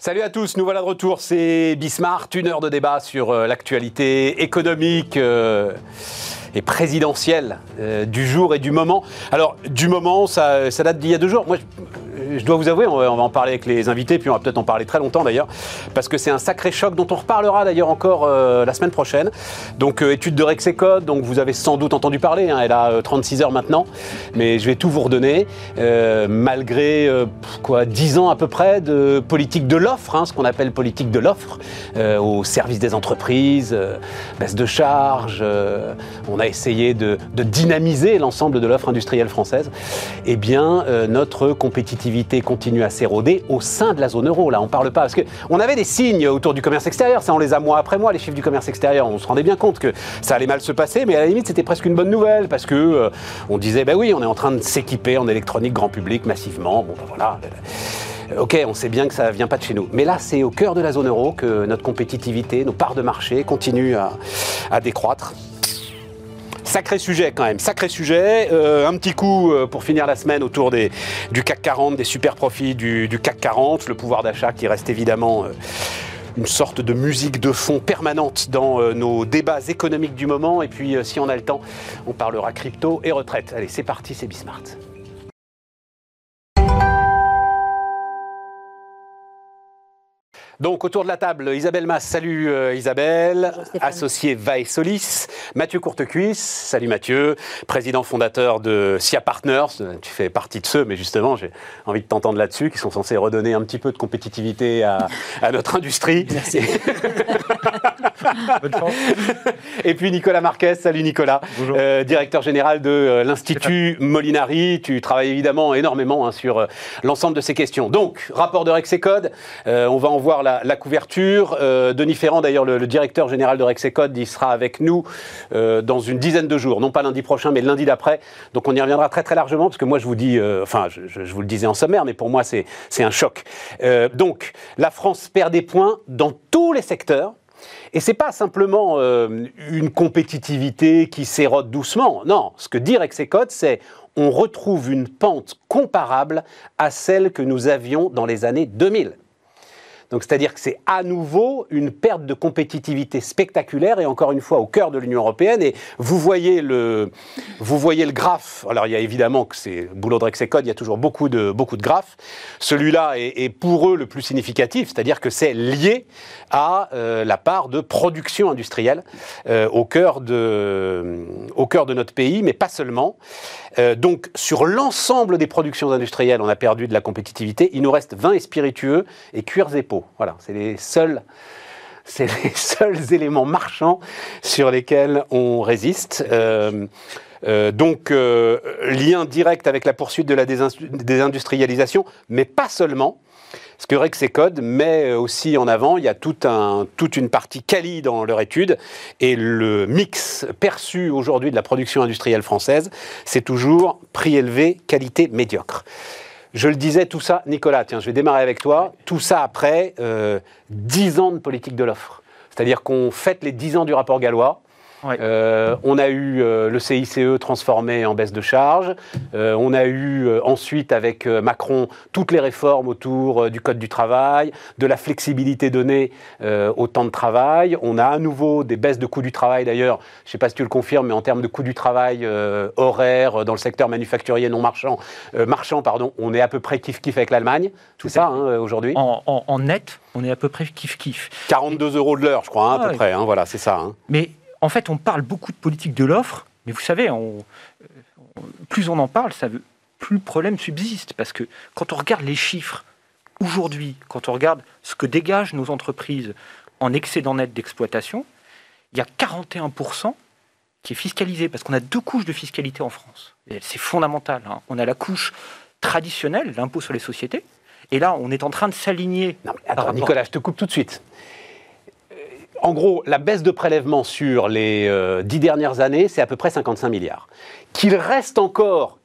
Salut à tous, nous voilà de retour, c'est Bismart, une heure de débat sur euh, l'actualité économique euh, et présidentielle euh, du jour et du moment. Alors, du moment, ça, date d'il y a deux jours. Je dois vous avouer, on va, en parler avec les invités, puis on va peut-être en parler très longtemps d'ailleurs, parce que c'est un sacré choc dont on reparlera d'ailleurs encore euh, la semaine prochaine. Donc, euh, étude de Rexecode, donc vous avez sans doute entendu parler, hein, elle a euh, 36 heures maintenant, mais je vais tout vous redonner, euh, malgré euh, quoi, 10 ans à peu près de politique de l'offre, hein, ce qu'on appelle politique de l'offre, euh, au service des entreprises, euh, baisse de charges, euh, on a essayé de, de dynamiser l'ensemble de l'offre industrielle française. Eh bien, euh, notre compétitivité continue à s'éroder au sein de la zone euro. Là, on parle pas parce que on avait des signes autour du commerce extérieur. Ça, on les a mois après mois, les chiffres du commerce extérieur. On se rendait bien compte que ça allait mal se passer, mais à la limite, c'était presque une bonne nouvelle parce que euh, on disait, ben oui, on est en train de s'équiper en électronique grand public massivement. Bon, ben voilà. Ok, on sait bien que ça vient pas de chez nous. Mais là, c'est au cœur de la zone euro que notre compétitivité, nos parts de marché continuent à décroître. Sacré sujet quand même, sacré sujet. Euh, un petit coup euh, pour finir la semaine autour du CAC 40, des super profits du, CAC 40, le pouvoir d'achat qui reste évidemment euh, une sorte de musique de fond permanente dans nos débats économiques du moment. Et puis si on a le temps, on parlera crypto et retraite. Allez, c'est parti, c'est Bismart. Donc autour de la table, Isabelle Mass, salut euh, Isabelle, Stéphane. associé Vae Solis, Mathieu Courtecuisse, salut Mathieu, président fondateur de SIA Partners, Euh, tu fais partie de ceux, mais justement j'ai envie de t'entendre là-dessus, qui sont censés redonner un petit peu de compétitivité à, à notre industrie. Merci. Bonne chance. Et puis Nicolas Marquez, salut Nicolas, Bonjour. Euh, directeur général de euh, l'Institut Molinari. Tu travailles évidemment énormément hein, sur euh, l'ensemble de ces questions. Donc, rapport de Rexecode, on va en voir la, la couverture. Denis Ferrand, d'ailleurs, le, le directeur général de Rexecode, il sera avec nous dans une dizaine de jours, non pas lundi prochain, mais lundi d'après. Donc, on y reviendra très très largement, parce que moi, je vous dis, enfin, je, je- vous le disais en sommaire, mais pour moi, c'est c'est un choc. Donc, la France perd des points dans tous les secteurs. Et c'est pas simplement euh, une compétitivité qui s'érode doucement. Non, ce que dit Rexecode, c'est on retrouve une pente comparable à celle que nous avions dans les années 2000. Donc c'est-à-dire que c'est à nouveau une perte de compétitivité spectaculaire et encore une fois au cœur de l'Union européenne. Et vous voyez le, graphe. Alors il y a évidemment que c'est boulot de Rexecode, il y a toujours beaucoup de, graphes. Celui-là est, pour eux le plus significatif, c'est-à-dire que c'est lié à euh, la part de production industrielle euh, au, cœur de, au cœur de notre pays, mais pas seulement. Euh, donc sur l'ensemble des productions industrielles, on a perdu de la compétitivité. Il nous reste vin et spiritueux et cuirs et peaux. Voilà, c'est les seuls c'est les seuls éléments marchands sur lesquels on résiste. Euh, euh, donc, euh, lien direct avec la poursuite de la désindu- désindustrialisation, mais pas seulement. Ce que Rexecode met aussi en avant, il y a un- toute une partie quali dans leur étude, et le mix perçu aujourd'hui de la production industrielle française, c'est toujours prix élevé, qualité médiocre. Je le disais, tout ça, Nicolas, tiens, je vais démarrer avec toi. Tout ça après euh, 10 ans de politique de l'offre. C'est-à-dire qu'on fête les 10 ans du rapport gallois. Ouais. Euh, on a eu euh, le CICE transformé en baisse de charge. Euh, on a eu ensuite avec Macron toutes les réformes autour du code du travail, de la flexibilité donnée au temps de travail. On a à nouveau des baisses de coûts du travail d'ailleurs. Je ne sais pas si tu le confirmes, mais en termes de coûts du travail horaire dans le secteur manufacturier non marchand, marchand pardon, on est à peu près kiff kiff avec l'Allemagne. Tout ça hein, aujourd'hui? En, en- en net, on est à peu près kiff-kiff. 42 euros de l'heure, je crois, hein, à peu près. hein, voilà, c'est ça. Mais en fait, on parle beaucoup de politique de l'offre, mais vous savez, on- euh, plus on en parle, ça veut, plus le problème subsiste. Parce que quand on regarde les chiffres aujourd'hui, quand on regarde ce que dégagent nos entreprises en excédent net d'exploitation, il y a 41% qui est fiscalisé, parce qu'on a deux couches de fiscalité en France. C'est fondamental. hein. On a la couche traditionnelle, l'impôt sur les sociétés, et là, on est en train de s'aligner. Non, mais par attends, rapport- Nicolas, je te coupe tout de suite. En gros, la baisse de prélèvement sur les euh, dix dernières années, c'est à peu près 55 milliards. Qu'il reste encore.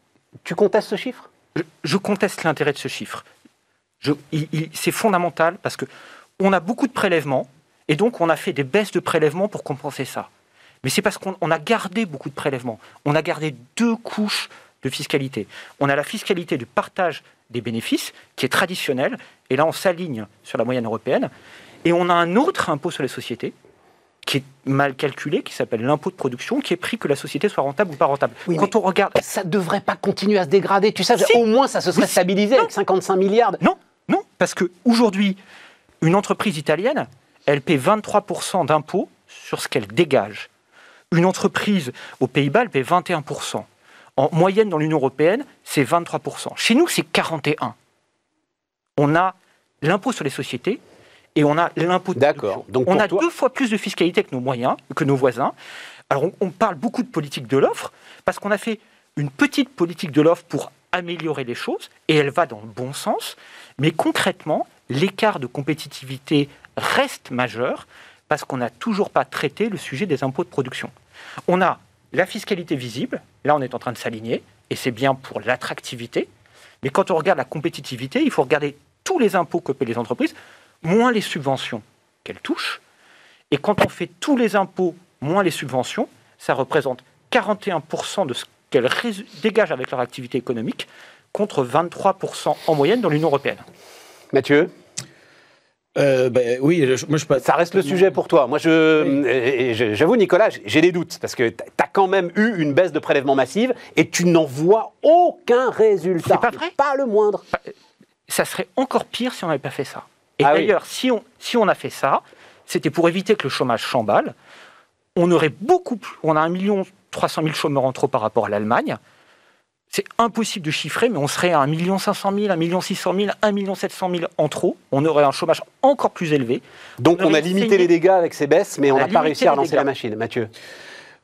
Tu contestes ce chiffre? Je, je conteste l'intérêt de ce chiffre. C'est fondamental parce que on a beaucoup de prélèvements et donc on a fait des baisses de prélèvements pour compenser ça. Mais c'est parce qu'on on a gardé beaucoup de prélèvements. On a gardé deux couches de fiscalité. On a la fiscalité du partage des bénéfices qui est traditionnel. Et là, on s'aligne sur la moyenne européenne. Et on a un autre impôt sur les sociétés qui est mal calculé, qui s'appelle l'impôt de production, qui est pris que la société soit rentable ou pas rentable. Quand on regarde, ça ne devrait pas continuer à se dégrader. Tu sais, au moins ça se serait stabilisé avec 55 milliards. Non, non, parce qu'aujourd'hui, une entreprise italienne, elle paie 23% d'impôts sur ce qu'elle dégage. Une entreprise aux Pays-Bas, elle paie 21%. En moyenne, dans l'Union européenne, c'est 23%. Chez nous, c'est 41%. On a l'impôt sur les sociétés et on a l'impôt de D'accord. Donc on a deux fois plus de fiscalité que nos moyens, que nos voisins. Alors on, parle beaucoup de politique de l'offre parce qu'on a fait une petite politique de l'offre pour améliorer les choses et elle va dans le bon sens. Mais concrètement, l'écart de compétitivité reste majeur parce qu'on n'a toujours pas traité le sujet des impôts de production. On a la fiscalité visible, là on est en train de s'aligner, et c'est bien pour l'attractivité. Mais quand on regarde la compétitivité, il faut regarder tous les impôts que paient les entreprises, moins les subventions qu'elles touchent. Et quand on fait tous les impôts moins les subventions, ça représente 41% de ce qu'elles dégagent avec leur activité économique, contre 23% en moyenne dans l'Union européenne. Mathieu? Euh, ben, oui, moi je Ça reste le sujet pour toi. Moi, je, j'avoue, Nicolas, j'ai des doutes parce que tu as quand même eu une baisse de prélèvement massive et tu n'en vois aucun résultat. C'est pas vrai? Pas le moindre. Ça serait encore pire si on n'avait pas fait ça. Et ah d'ailleurs, si, on, si on a fait ça, c'était pour éviter que le chômage s'emballe. On aurait beaucoup plus. On a 1 300 000 chômeurs en trop par rapport à l'Allemagne. C'est impossible de chiffrer, mais on serait à 1 500 000, 1 600 000, 1 700 000 en trop. On aurait un chômage encore plus élevé. Donc on, a limité les dégâts avec ces baisses, mais on n'a pas réussi à relancer la machine. Mathieu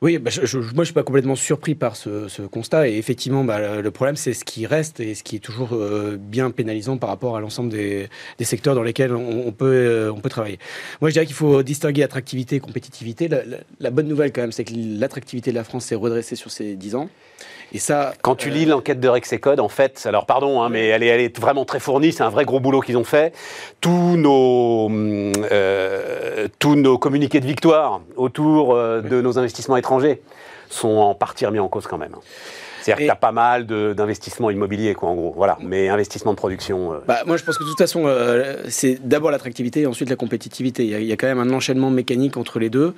oui, bah, je, moi je suis pas complètement surpris par ce, constat et effectivement bah, le problème c'est ce qui reste et ce qui est toujours euh, bien pénalisant par rapport à l'ensemble des, secteurs dans lesquels on, peut, euh, on peut travailler. Moi je dirais qu'il faut distinguer attractivité et compétitivité. La, la bonne nouvelle quand même c'est que l'attractivité de la France s'est redressée sur ces 10 ans et ça, quand tu lis l'enquête de Rexecode, en fait, alors pardon, hein, mais elle est, elle est, vraiment très fournie. C'est un vrai gros boulot qu'ils ont fait. Tous nos, euh, tous nos communiqués de victoire autour euh, de nos investissements étrangers sont en partie remis en cause quand même. C'est-à-dire que tu as pas mal d'investissements immobiliers, quoi, en gros. Voilà. Mais investissement de production. Euh. Bah, moi, je pense que de toute façon, euh, c'est d'abord l'attractivité et ensuite la compétitivité. Il y, a, quand même un enchaînement mécanique entre les deux.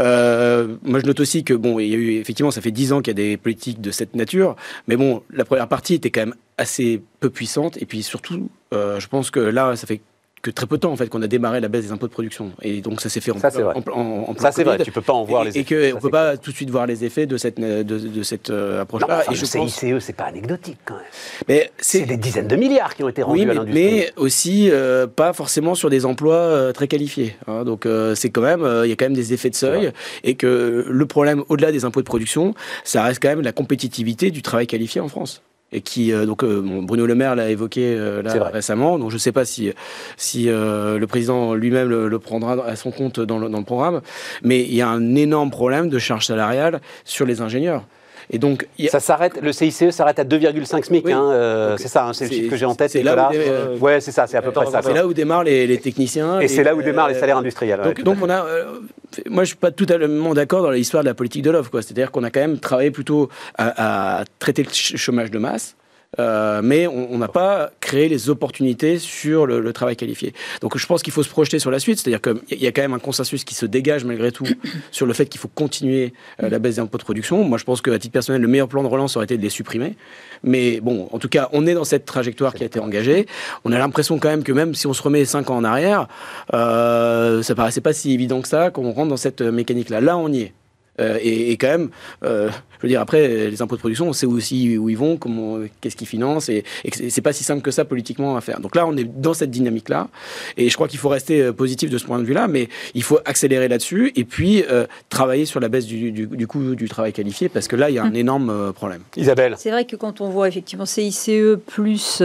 Euh, moi, je note aussi que, bon, il y a eu, effectivement, ça fait dix ans qu'il y a des politiques de cette nature. Mais bon, la première partie était quand même assez peu puissante. Et puis surtout, je pense que là, ça fait que très peu de temps en fait qu'on a démarré la baisse des impôts de production. Et donc ça s'est fait en, ça, en, en, ça c'est vrai. Tu peux pas en voir les effets. et qu'on peut pas tout de suite voir les effets de cette de, de cette euh, approche là et je CICE c'est pas anecdotique quand même. Mais c'est des dizaines de milliards qui ont été rendus oui, mais, à l'industrie. mais aussi euh, pas forcément sur des emplois euh, très qualifiés hein. donc c'est quand même il y a quand même des effets de seuil et que le problème au-delà des impôts de production ça reste quand même la compétitivité du travail qualifié en France et qui euh, donc euh, Bruno Le Maire l'a évoqué euh, là, récemment. Donc je ne sais pas si si le président lui-même le, prendra à son compte dans le, dans le programme, mais il y a un énorme problème de charge salariale sur les ingénieurs. Et donc, ça s'arrête. Le CICE s'arrête à 2,5 SMIC. Hein, euh, c'est ça, hein, c'est le chiffre que j'ai en tête. C'est là. Où euh, ouais, c'est ça, c'est à peu près ça. C'est là où démarrent les, techniciens. Et, c'est là où démarrent les salaires industriels. Donc, donc on a. Euh, moi, je suis pas totalement d'accord dans l'histoire de la politique de l'offre. C'est-à-dire qu'on a quand même travaillé plutôt à, à traiter le chômage de masse euh, mais on n'a pas créé les opportunités sur le, travail qualifié. Donc je pense qu'il faut se projeter sur la suite, c'est-à-dire qu'il y a quand même un consensus qui se dégage malgré tout sur le fait qu'il faut continuer euh, la baisse des impôts de production. Moi je pense qu'à titre personnel, le meilleur plan de relance aurait été de les supprimer. Mais bon, en tout cas, on est dans cette trajectoire qui a été engagée. On a l'impression quand même que même si on se remet 5 ans en arrière, euh, ça paraissait pas si évident que ça qu'on rentre dans cette mécanique-là. Là, on y est. Euh, et, quand même, euh, je veux dire, après, les impôts de production, on sait aussi où ils vont, comment, qu'est-ce qu'ils financent, et, et c'est pas si simple que ça politiquement à faire. Donc là, on est dans cette dynamique-là, et je crois qu'il faut rester euh, positif de ce point de vue-là, mais il faut accélérer là-dessus, et puis travailler sur la baisse du, du, coût du travail qualifié, parce que là, il y a un hum. énorme problème. Isabelle C'est vrai que quand on voit effectivement CICE plus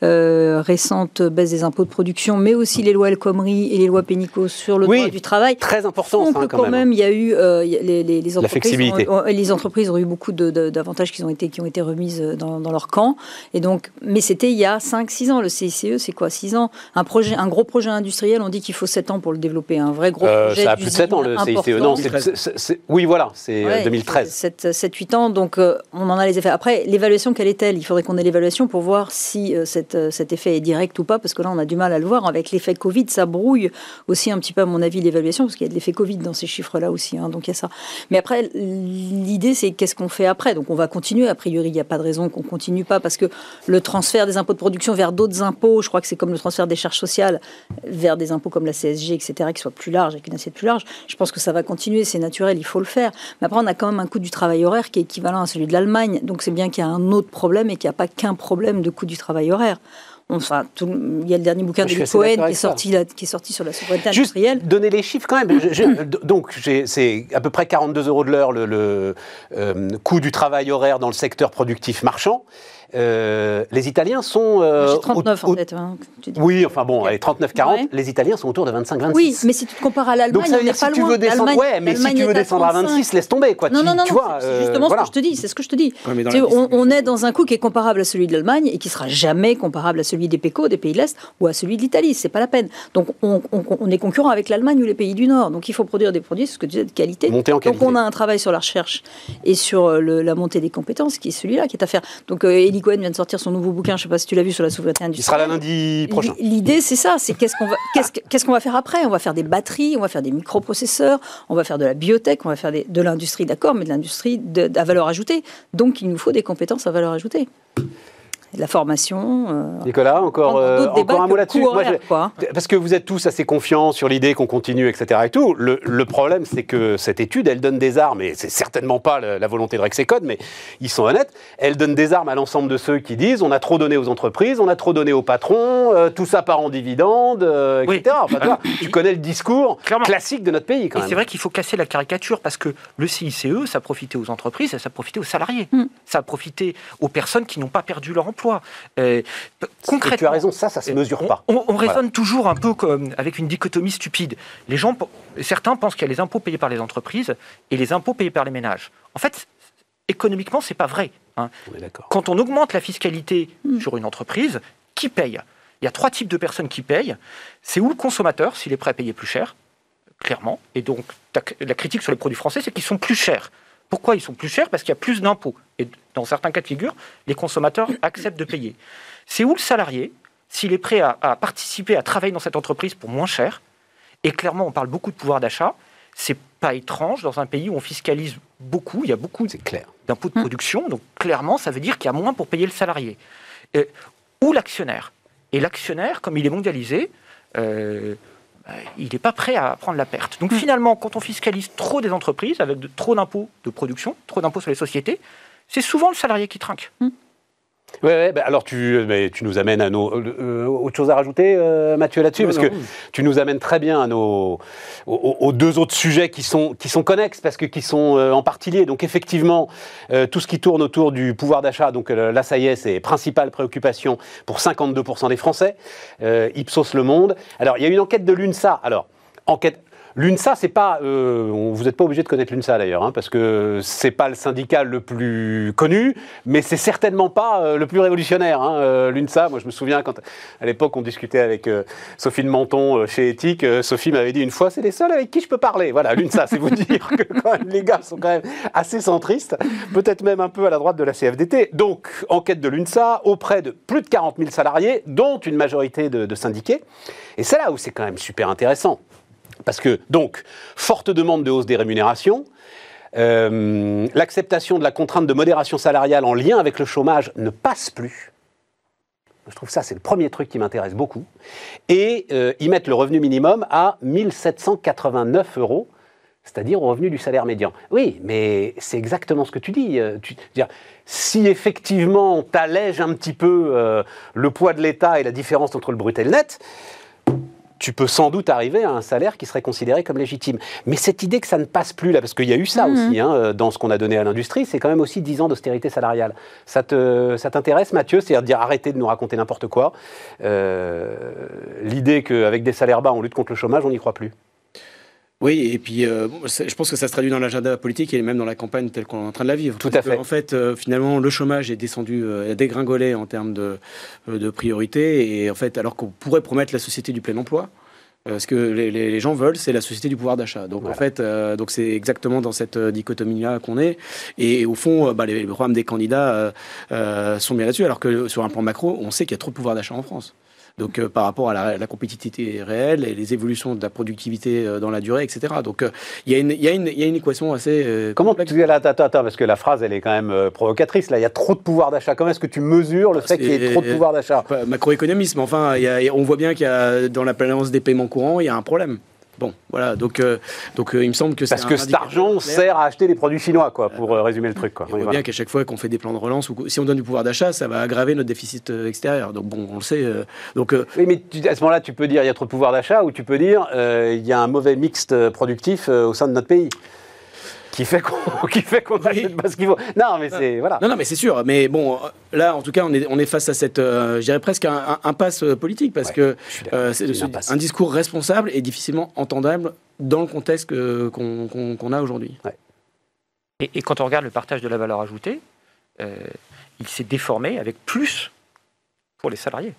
récente baisse des impôts de production, mais aussi les lois El Khomri et les lois Pénicaud sur le droit du travail, très important, ça, quand, même. il y a eu les les, entreprises entreprises ont eu beaucoup d'avantages qui ont été qui ont été remises dans, dans leur camp. Et donc, mais c'était il y a 5-6 ans. Le CICE, c'est quoi? 6 ans? Un projet, un gros projet industriel, on dit qu'il faut 7 ans pour le développer. Un vrai gros Euh, projet. ça a plus de 7 ans le CICE. Non, c'est- oui, voilà, c'est euh, Ouais, 2013. 7-8 ans, donc euh, on en a les effets. Après, l'évaluation, quelle est-elle? Il faudrait qu'on ait l'évaluation pour voir si euh, cette, euh, cet effet est direct ou pas, parce que là, on a du mal à le voir. Avec l'effet Covid, ça brouille aussi un petit peu, à mon avis, l'évaluation, parce qu'il y a de l'effet Covid dans ces chiffres-là aussi. hein, donc il y a ça. Mais après, l'idée, c'est qu'est-ce qu'on fait après? Donc on va continuer. A priori, il n'y a pas de raison qu'on continue pas, parce que le transfert des impôts de production vers d'autres impôts, je crois que c'est comme le transfert des charges sociales vers des impôts comme la CSG, etc., qui soient plus larges, avec une assiette plus large. Je pense que ça va continuer, c'est naturel, il faut le faire. Mais après, on a quand même un coût du travail horaire qui est équivalent à celui de l'Allemagne. Donc c'est bien qu'il y a un autre problème et qu'il n'y a pas qu'un problème de coût du travail horaire. Enfin, tout il y a le dernier bouquin de Cohen qui est, sorti, qui est sorti sur la souveraineté Juste industrielle. donner les chiffres quand même. Je- je- donc, c'est à peu près 42 euros de l'heure le, le, euh, coût du travail horaire dans le secteur productif marchand. Euh, les Italiens sont. euh, J'ai 39 au- au- en fait. hein, tu dis. Oui, enfin bon, allez, 39-40. Ouais. Les Italiens sont autour de 25-26. Oui, mais si tu te compares à l'Allemagne, Donc ça veut dire si pas tu descendre, ouais, mais si tu veux descendre à 35. 26, laisse tomber quoi. Non, Tu- non, non, tu vois, c'est euh, justement voilà. ce que je te dis. C'est ce que je te dis. Ouais, on, est dans un coût qui est comparable à celui de l'Allemagne et qui sera jamais comparable à celui des PECO, des pays de l'Est, ou à celui de l'Italie. C'est pas la peine. Donc on, on- on est concurrent avec l'Allemagne ou les pays du Nord. Donc il faut produire des produits, c'est ce que tu disais, de qualité. Monter en Donc qualité. on a un travail sur la recherche et sur le- la montée des compétences, qui est celui-là qui est à faire. Donc euh, Eli Cohen vient de sortir son nouveau bouquin. Je sais pas si tu l'as vu sur la souveraineté Il sera industrielle. là lundi prochain. L'idée, c'est ça, c'est qu'est-ce qu'on va, qu'est-ce, que- qu'est-ce qu'on va faire après? On va faire des batteries, on va faire des microprocesseurs, on va faire de la biotech, on va faire des- de l'industrie, d'accord, mais de l'industrie à valeur ajoutée. Donc, il nous faut des compétences à valeur ajoutée. La formation. euh, Nicolas, encore, euh, encore un mot là-dessus. Parce que vous êtes tous assez confiants sur l'idée qu'on continue, etc. Et tout. Le, le problème, c'est que cette étude, elle donne des armes, et c'est certainement pas la, la volonté de Rexecode, mais ils sont honnêtes. Elle donne des armes à l'ensemble de ceux qui disent on a trop donné aux entreprises, on a trop donné aux patrons, euh, tout ça part en dividendes, euh, Oui. etc. Enfin, tu, connais le discours Clairement. classique de notre pays, quand Et même. c'est vrai qu'il faut casser la caricature parce que le CICE, ça a profité aux entreprises ça a profité aux salariés. Mm. Ça a profité aux personnes qui n'ont pas perdu leur emploi. Euh, Et tu as raison, ça, ça se mesure on, pas. On, raisonne toujours un peu comme avec une dichotomie stupide. Les gens, certains pensent qu'il y a les impôts payés par les entreprises et les impôts payés par les ménages. En fait, économiquement, c'est pas vrai. hein. On est d'accord. Quand on augmente la fiscalité Mm. sur une entreprise, qui paye? Il y a trois types de personnes qui payent. C'est ou le consommateur, s'il est prêt à payer plus cher, clairement. Et donc, la critique sur les produits français, c'est qu'ils sont plus chers. Pourquoi ils sont plus chers? Parce qu'il y a plus d'impôts. Et dans certains cas de figure, les consommateurs acceptent de payer. C'est où le salarié, s'il est prêt à, à participer, à travailler dans cette entreprise pour moins cher. Et clairement, on parle beaucoup de pouvoir d'achat. C'est pas étrange dans un pays où on fiscalise beaucoup. Il y a beaucoup C'est clair. d'impôts de production. Donc clairement, ça veut dire qu'il y a moins pour payer le salarié. Ou l'actionnaire? Et l'actionnaire, comme il est mondialisé, euh, il n'est pas prêt à prendre la perte. Donc finalement, quand on fiscalise trop des entreprises, avec de- trop d'impôts de production, trop d'impôts sur les sociétés, c'est souvent le salarié qui trinque. Ouais, ouais, bah alors tu, euh, mais tu nous amènes à nos. euh, euh, autre chose à rajouter, euh, Mathieu, là-dessus? Non, Parce non. que tu nous amènes très bien à nos, aux, aux deux autres sujets qui sont, qui sont connexes, parce que qui sont euh, en partie liés. Donc, effectivement, tout ce qui tourne autour du pouvoir d'achat, donc là, ça y est, c'est principale préoccupation pour 52% des Français. Ipsos Le Monde. Alors, il y a une enquête de l'UNSA. Alors, enquête. L'UNSA, c'est pas. euh, vous n'êtes pas obligé de connaître l'UNSA d'ailleurs, hein, parce que c'est pas le syndicat le plus connu, mais c'est certainement pas euh, le plus révolutionnaire. hein, euh, L'UNSA, moi je me souviens quand à l'époque on discutait avec Sophie de Menton chez Ethique, euh, Sophie m'avait dit une fois, c'est les seuls avec qui je peux parler. Voilà, l'UNSA, c'est vous dire que quand les gars sont quand même assez centristes, peut-être même un peu à la droite de la CFDT. Donc, enquête de l'UNSA auprès de plus de 40 000 salariés, dont une majorité de syndiqués. Et c'est là où c'est quand même super intéressant. Parce que, donc, forte demande de hausse des rémunérations, euh, l'acceptation de la contrainte de modération salariale en lien avec le chômage ne passe plus. Je trouve ça, c'est le premier truc qui m'intéresse beaucoup. Et euh, ils mettent le revenu minimum à 1789 euros, c'est-à-dire au revenu du salaire médian. Oui, mais c'est exactement ce que tu dis. euh, tu- dire, si effectivement tu allèges un petit peu le poids de l'État et la différence entre le brut et le net, tu peux sans doute arriver à un salaire qui serait considéré comme légitime. Mais cette idée que ça ne passe plus là, parce qu'il y a eu ça Mhm. aussi hein, euh, dans ce qu'on a donné à l'industrie, c'est quand même aussi 10 ans d'austérité salariale. Ça te- ça t'intéresse, Mathieu C'est-à-dire dire arrêtez de nous raconter n'importe quoi. Euh, L'idée qu'avec des salaires bas, on lutte contre le chômage, on n'y croit plus. Oui, et puis euh, je pense que ça se traduit dans l'agenda politique et même dans la campagne telle qu'on est en train de la vivre. Tout à fait. En fait, euh, finalement, le chômage est descendu, euh, dégringolé en termes de, de priorité, et en fait, alors qu'on pourrait promettre la société du plein emploi, ce que les, gens veulent, c'est la société du pouvoir d'achat. Donc en fait, donc c'est exactement dans cette dichotomie-là qu'on est. Et, au fond, bah, les, programmes des candidats sont bien là-dessus, alors que sur un plan macro, on sait qu'il y a trop de pouvoir d'achat en France. Donc euh, par rapport à la, compétitivité réelle et les évolutions de la productivité euh, dans la durée, etc. Donc euh, il y, y, a une équation assez. Comment tu attends, attends, attends, parce que la phrase elle est quand même provocatrice. Là, il y a trop de pouvoir d'achat. Comment est-ce que tu mesures le fait qu'il y ait trop de pouvoir d'achat? Macroéconomisme. Enfin, on voit bien qu'il y a dans la balance des paiements courants, il y a un problème. Bon, voilà, donc, euh, donc euh, il me semble que Parce que cet argent sert à acheter les produits chinois, quoi, pour euh, résumer le truc. Quoi. on voit bien qu'à chaque fois qu'on fait des plans de relance, ou si on donne du pouvoir d'achat, ça va aggraver notre déficit extérieur. Donc bon, on le sait. donc, oui, mais à ce moment-là, tu peux dire il y a trop de pouvoir d'achat, ou tu peux dire il y a un mauvais mixte productif au sein de notre pays qui fait qu'on qui fait qu'on achète pas ce qu'il faut. Non, mais c'est voilà. Non, non, mais c'est sûr. Mais bon, là, en tout cas, on est on est face à cette, euh, je dirais presque un, impasse euh, politique parce que euh, c'est un discours responsable et difficilement entendable dans le contexte qu'on a aujourd'hui. Et, et, quand on regarde le partage de la valeur ajoutée, il s'est déformé avec plus pour les salariés.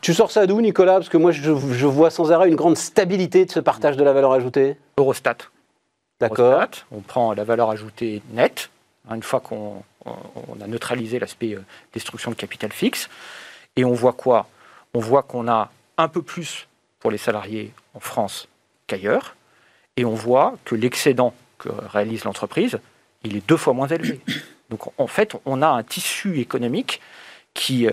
Tu sors ça d'où, Nicolas? Parce que moi, je, je, vois sans arrêt une grande stabilité de ce partage de la valeur ajoutée. Eurostat. D'accord. On prend la valeur ajoutée nette, hein, une fois qu'on a neutralisé l'aspect euh, destruction de capital fixe. Et on voit quoi? On voit qu'on a un peu plus pour les salariés en France qu'ailleurs. Et on voit que l'excédent que réalise l'entreprise, il est deux fois moins élevé. Donc en fait, on a un tissu économique qui, euh,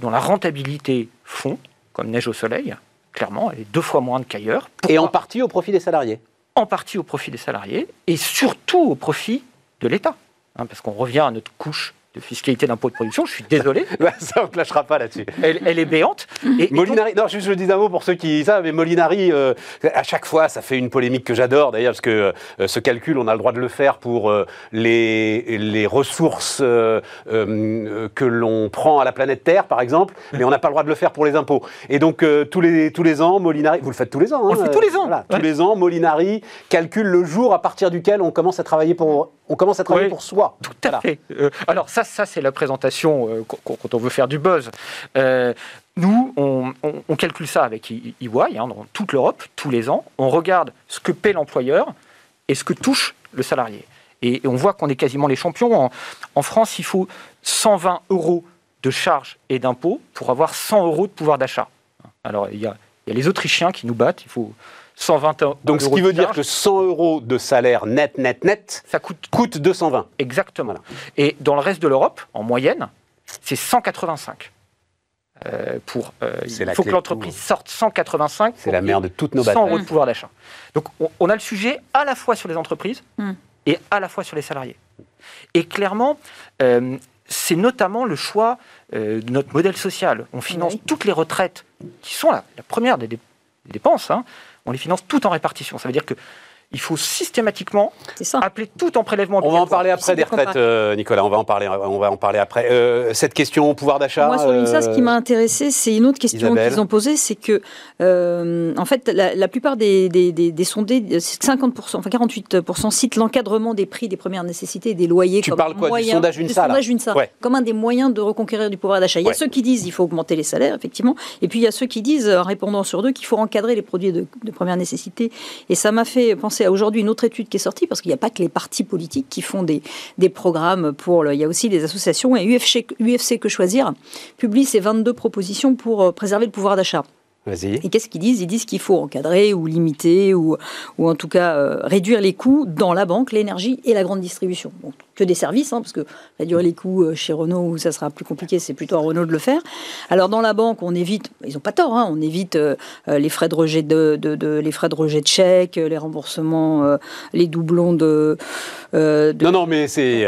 dont la rentabilité fond, comme neige au soleil, clairement, elle est deux fois moins qu'ailleurs. Et en partie au profit des salariés en partie au profit des salariés et surtout au profit de l'État. Hein, parce qu'on revient à notre couche de fiscalité d'impôt de production. Je suis désolé. Bah, ça, on ne lâchera pas là-dessus. Elle, est béante. Et, Molinari, non, juste je dis un mot pour ceux qui savent, mais Molinari, euh, à chaque fois, ça fait une polémique que j'adore d'ailleurs, parce que euh, ce calcul, on a le droit de le faire pour euh, les, les ressources que l'on prend à la planète Terre, par exemple, mais on n'a pas le droit de le faire pour les impôts. Et donc, tous, les, tous les ans, Molinari, vous le faites tous les ans. Hein, on le fait tous les ans. Tous les ans, Molinari calcule le jour à partir duquel on commence à travailler pour, on commence à travailler pour soi. Tout à fait. alors, ça, ça c'est la présentation euh, quand on veut faire du buzz. Euh, nous, on, calcule ça avec EY, hein, dans toute l'Europe, tous les ans. On regarde ce que paie l'employeur et ce que touche le salarié. Et, on voit qu'on est quasiment les champions. En, France, il faut 120 euros de charges et d'impôts pour avoir 100 euros de pouvoir d'achat. Alors, il y, il y a les Autrichiens qui nous battent. Il faut 120 euros. Donc ce qui veut dire que 100 euros de salaire net, net, net, ça coûte, coûte 220. Exactement. Et dans le reste de l'Europe, en moyenne, c'est 185. Euh, pour, euh, il faut que l'entreprise sorte 185. C'est la mère de toutes nos batailles. 100 euros de pouvoir d'achat. Donc on, a le sujet à la fois sur les entreprises hmm. et à la fois sur les salariés. Et clairement, euh, c'est notamment le choix de notre modèle social. On finance toutes les retraites qui sont la, la première des, dépenses. Hein on les finance tout en répartition. Ça veut dire que il faut systématiquement appeler tout en prélèvement. On va en parler après des retraites, euh, Nicolas. On va en parler. On va en parler après. Euh, cette question pouvoir d'achat. Moi, sur l'UNSA, ce qui m'a intéressé, c'est une autre question qu'ils ont posée, c'est que, euh, en fait, la, plupart des, des, sondés, 50%, enfin 48% citent l'encadrement des prix des premières nécessités et des loyers. Tu parles quoi du sondage UNSA, comme un des moyens de reconquérir du pouvoir d'achat. Il y a ceux qui disent qu'il faut augmenter les salaires, effectivement, et puis il y a ceux qui disent, en répondant sur deux, qu'il faut encadrer les produits de, de première nécessité. Et ça m'a fait penser aujourd'hui une autre étude qui est sortie, parce qu'il n'y a pas que les partis politiques qui font des, des programmes pour... il y a aussi les associations, et UFC, UFC Que Choisir publie ses 22 propositions pour euh, préserver le pouvoir d'achat. Et qu'est-ce qu'ils disent? Ils disent qu'il faut encadrer ou limiter ou, ou en tout cas euh, réduire les coûts dans la banque, l'énergie et la grande distribution. Que des services, hein, parce que réduire les coûts euh, chez Renault, ça sera plus compliqué, c'est plutôt à Renault de le faire. Alors dans la banque, on évite, ils n'ont pas tort, hein, on évite euh, les frais de rejet de, de, les frais de rejet de chèques, les remboursements, les doublons de, Non, non, mais c'est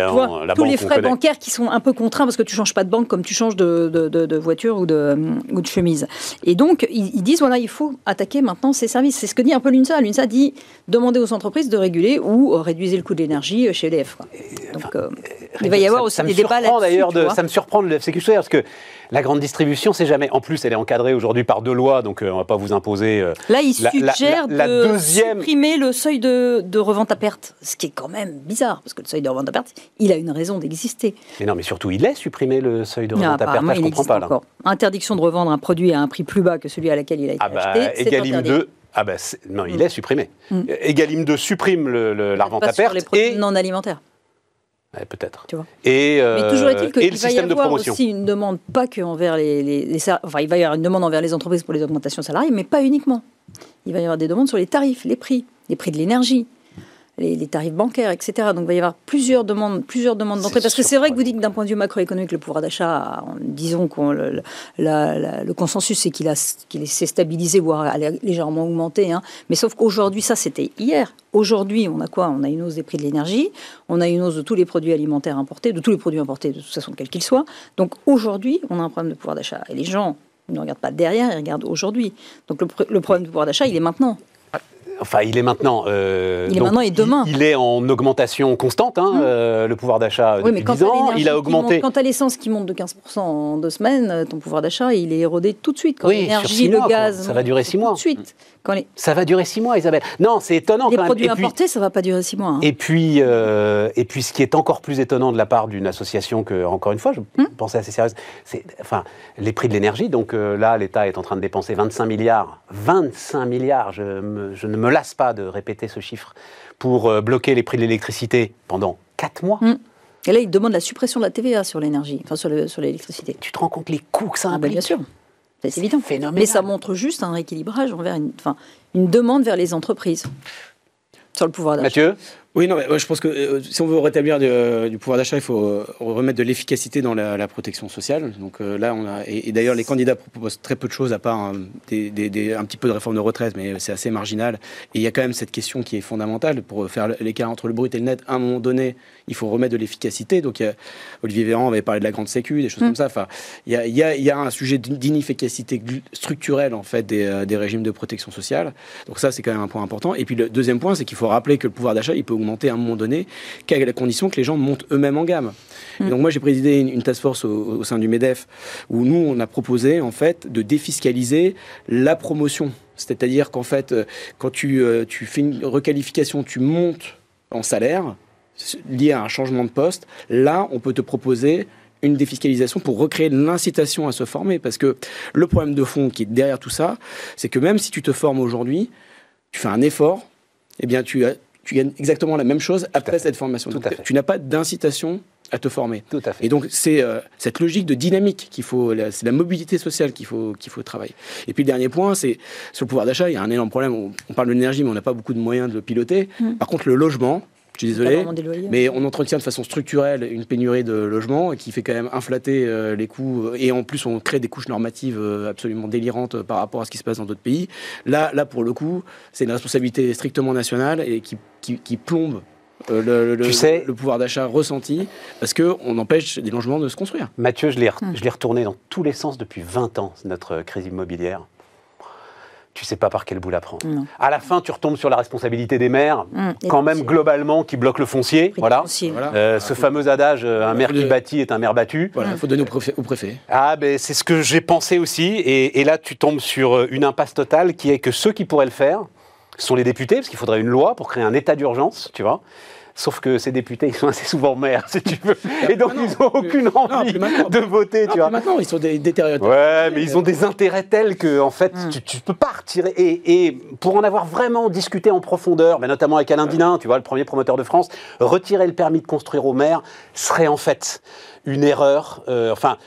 tous les frais bancaires qui sont un peu contraints parce que tu changes pas de banque comme tu changes de, voiture ou de, ou de chemise. Et donc ils ils, disent voilà, il faut attaquer maintenant ces services. C'est ce que dit un peu l'UNSA. L'UNSA dit demander aux entreprises de réguler ou réduire le coût de l'énergie chez EDF. Donc, euh, il va y avoir aussi ça me des débats surprend, là-dessus. de-. Ça me surprend de l'FCQC parce que la grande distribution, c'est jamais. En plus, elle est encadrée aujourd'hui par deux lois, donc euh, on va pas vous imposer. euh, Là, il La- suggère la- la de deuxième- supprimer le seuil de, de revente à perte, ce qui est quand même bizarre, parce que le seuil de revente à perte, il a une raison d'exister. Mais non, mais surtout, il est supprimé le seuil de Non, revente à perte. Là, je comprends pas là. Interdiction de revendre un produit à un prix plus bas que celui à laquelle il a été Ah bah, acheté, Egalim interdit. 2. Ah bah, c'est- non, il Mm. est supprimé. Mm. Egalim 2 supprime le- le- la revente à sur perte les produits et non alimentaires. Ouais, peut-être. Et, euh, Mais toujours est-il qu'il va y avoir aussi une demande, pas que envers les, les- les sal- enfin, il va y avoir une demande envers les entreprises pour les augmentations salariales, mais pas uniquement. Il va y avoir des demandes sur les tarifs, les prix, les prix de l'énergie, les, les tarifs bancaires, etc. Donc il va y avoir plusieurs demandes, plusieurs demandes d'entrée. Parce que c'est vrai que vous dites que d'un point de vue macroéconomique, le pouvoir d'achat, disons qu'on le, consensus, c'est qu'il qu'il s'est stabilisé, voire a légèrement augmenté. hein. Mais sauf qu'aujourd'hui, ça c'était hier. Aujourd'hui, on a quoi? On a une hausse des prix de l'énergie, on a une hausse de tous les produits alimentaires importés, de tous les produits importés, de toute façon, quels qu'ils soient. Donc aujourd'hui, on a un problème de pouvoir d'achat. Et les gens ne regardent pas derrière, ils regardent aujourd'hui. Donc le, le problème de pouvoir d'achat, il est maintenant. Enfin, il est maintenant. euh, Il est donc, maintenant et demain. Il, il est en augmentation constante, hein, Mm. euh, le pouvoir d'achat Oui, depuis mais quand 10 t'as ans. Il a augmenté. monte- quand t'as l'essence qui monte de 15% en deux semaines, euh, ton pouvoir d'achat, il est érodé tout de suite. Quand Oui, l'énergie, le mois, gaz, quoi. Ça va durer six mois. Tout de suite. Quand les, Ça va durer 6 mois, Isabelle. Non, c'est étonnant les quand même. produits Et puis- importés, ça va pas durer six mois. hein. Et puis, euh, et puis, ce qui est encore plus étonnant de la part d'une association que, encore une fois, je Hmm. pensais assez sérieuse, c'est, enfin, les prix de l'énergie. Donc euh, là, l'État est en train de dépenser 25 milliards, 25 milliards. Je, me- je ne me lasse pas de répéter ce chiffre pour euh, bloquer les prix de l'électricité pendant 4 mois. Hmm. Et là, il demande la suppression de la TVA sur l'énergie, enfin sur le- sur l'électricité. Tu te rends compte les coûts que ça Ah, bah, implique bien sûr. C'est évident. phénoménal. Mais ça montre juste un rééquilibrage envers une, enfin, une demande vers les entreprises sur le pouvoir d'achat. Mathieu? Oui, non, mais moi, je pense que euh, si on veut rétablir du, euh, du pouvoir d'achat, il faut euh, remettre de l'efficacité dans la, la protection sociale. Donc euh, là, on a et, et d'ailleurs les candidats proposent très peu de choses à part un, des- des- des- un petit peu de réforme de retraite, mais c'est assez marginal. Et il y a quand même cette question qui est fondamentale pour faire l'écart entre le brut et le net. À un moment donné, il faut remettre de l'efficacité. Donc a- Olivier Véran avait parlé de la grande sécu, des choses Mm. comme ça. Enfin, il y a, il y a- il y a un sujet d'inefficacité structurelle en fait des, euh, des régimes de protection sociale. Donc ça, c'est quand même un point important. Et puis le deuxième point, c'est qu'il faut rappeler que le pouvoir d'achat, il peut augmenter à un moment donné qu'à la condition que les gens montent eux-mêmes en gamme. Et donc moi, j'ai présidé une, une task force au, au sein du MEDEF où nous, on a proposé en fait de défiscaliser la promotion. C'est-à-dire qu'en fait, euh, quand tu, euh, tu fais une requalification, tu montes en salaire lié à un changement de poste, là, on peut te proposer une défiscalisation pour recréer l'incitation à se former. Parce que le problème de fond qui est derrière tout ça, c'est que même si tu te formes aujourd'hui, tu fais un effort, eh bien, tu, as- tu gagnes exactement la même chose après cette formation. Tout Donc, à fait. tu n'as pas d'incitation à te former. Tout à fait. Et donc, c'est euh, cette logique de dynamique qu'il faut, c'est la mobilité sociale qu'il faut, qu'il faut travailler. Et puis, le dernier point, c'est sur le pouvoir d'achat, il y a un énorme problème. On, on parle de l'énergie, mais on n'a pas beaucoup de moyens de le piloter. Mm. Par contre, le logement, je suis désolé, mais on entretient de façon structurelle une pénurie de logements qui fait quand même inflater euh, les coûts. Et en plus, on crée des couches normatives euh, absolument délirantes euh, par rapport à ce qui se passe dans d'autres pays. Là, là pour le coup, c'est une responsabilité strictement nationale et qui, qui, qui plombe euh, le, le- Tu sais- le pouvoir d'achat ressenti parce qu'on empêche des logements de se construire. Mathieu, je l'ai re- Hmm. je l'ai retourné dans tous les sens depuis 20 ans, notre crise immobilière. Tu sais pas par quel bout la prendre. Non. À la fin, tu retombes sur la responsabilité des maires, et quand même globalement, qui bloquent le foncier. Voilà. foncier. Voilà. Euh, ce fameux adage, euh, un maire qui bâtit est un maire battu. Voilà, il faut donner au préfet. Au préfet. Ah, ben c'est ce que j'ai pensé aussi. Et, et là, tu tombes sur euh, une impasse totale qui est que ceux qui pourraient le faire sont les députés, parce qu'il faudrait une loi pour créer un état d'urgence, tu vois. Sauf que ces députés, ils sont assez souvent maires, si tu veux. Et donc, Ah ils n'ont aucune envie de voter, Non, tu vois. maintenant, ils sont des détériorés. Ouais, mais ils ont des intérêts tels que, en fait, Mm. tu, ne peux pas retirer. Et, et pour en avoir vraiment discuté en profondeur, mais notamment avec Alain Dinin, tu vois, le premier promoteur de France, retirer le permis de construire au maire serait en fait une erreur. Euh, enfin,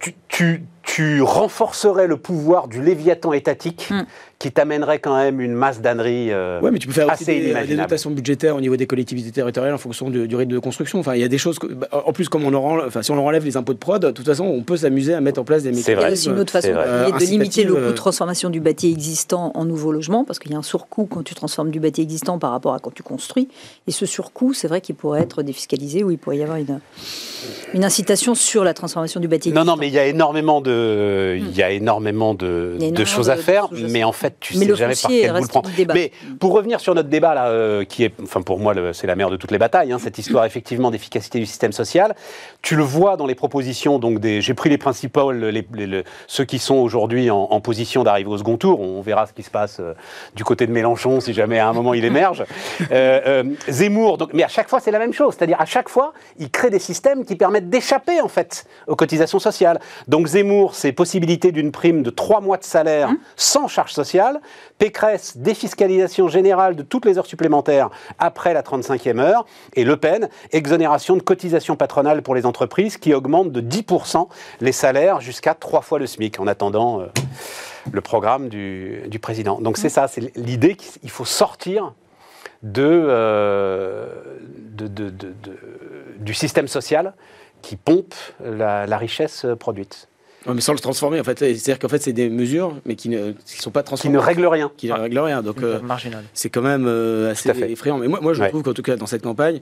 tu, tu- tu renforcerais le pouvoir du léviathan étatique Mm. Qui t'amènerait quand même une masse d'âneries. euh, Ouais, mais tu peux faire aussi assez des, des inimaginable. dotations budgétaires au niveau des collectivités territoriales en fonction du rythme de construction. Enfin, il y a des choses. que- bah, en plus, comme on leur enlève, enfin, si on leur enlève les impôts de prod, de toute façon, on peut s'amuser à mettre en place des C'est mécanismes. une autre façon c'est. Euh, de limiter le coût euh, de transformation du bâti existant en nouveau logement, parce qu'il y a un surcoût quand tu transformes du bâti existant par rapport à quand tu construis. Et ce surcoût, c'est vrai qu'il pourrait être défiscalisé ou il pourrait y avoir une, une incitation sur la transformation du bâti Non, existant. non, mais il y a énormément de, il y a énormément de, Il y a de énormément choses de- à faire. Mais en fait, fait, tu Mais sais le jamais par quel bout le reste prendre. Mais pour revenir sur notre débat là, euh, qui est, enfin pour moi, c'est la mère de toutes les batailles, hein, cette histoire effectivement d'efficacité du système social. Tu le vois dans les propositions. Donc, j'ai pris les principaux, les, les- les- ceux qui sont aujourd'hui en, en position d'arriver au second tour. On verra ce qui se passe euh, du côté de Mélenchon si jamais à un moment il émerge. Euh, Zemmour. Donc, mais à chaque fois, c'est la même chose. C'est-à-dire à chaque fois, il crée des systèmes qui permettent d'échapper en fait aux cotisations sociales. Donc Zemmour, c'est possibilité d'une prime de trois mois de salaire sans charge sociale. Pécresse, défiscalisation générale de toutes les heures supplémentaires après la 35e heure. Et Le Pen, exonération de cotisations patronales pour les entreprises qui augmente de 10% les salaires jusqu'à trois fois le SMIC en attendant euh, le programme du, président. Donc c'est ça, c'est l'idée qu'il faut sortir euh, du système social qui pompe la, richesse produite, Ouais, mais sans le transformer, en fait. C'est-à-dire qu'en fait, c'est des mesures, mais qui ne qui sont pas qui transformées. ne règle rien. Qui ne règlent rien. Donc, euh, c'est quand même euh, assez effrayant. Mais moi, moi je Ouais. trouve qu'en tout cas, dans cette campagne,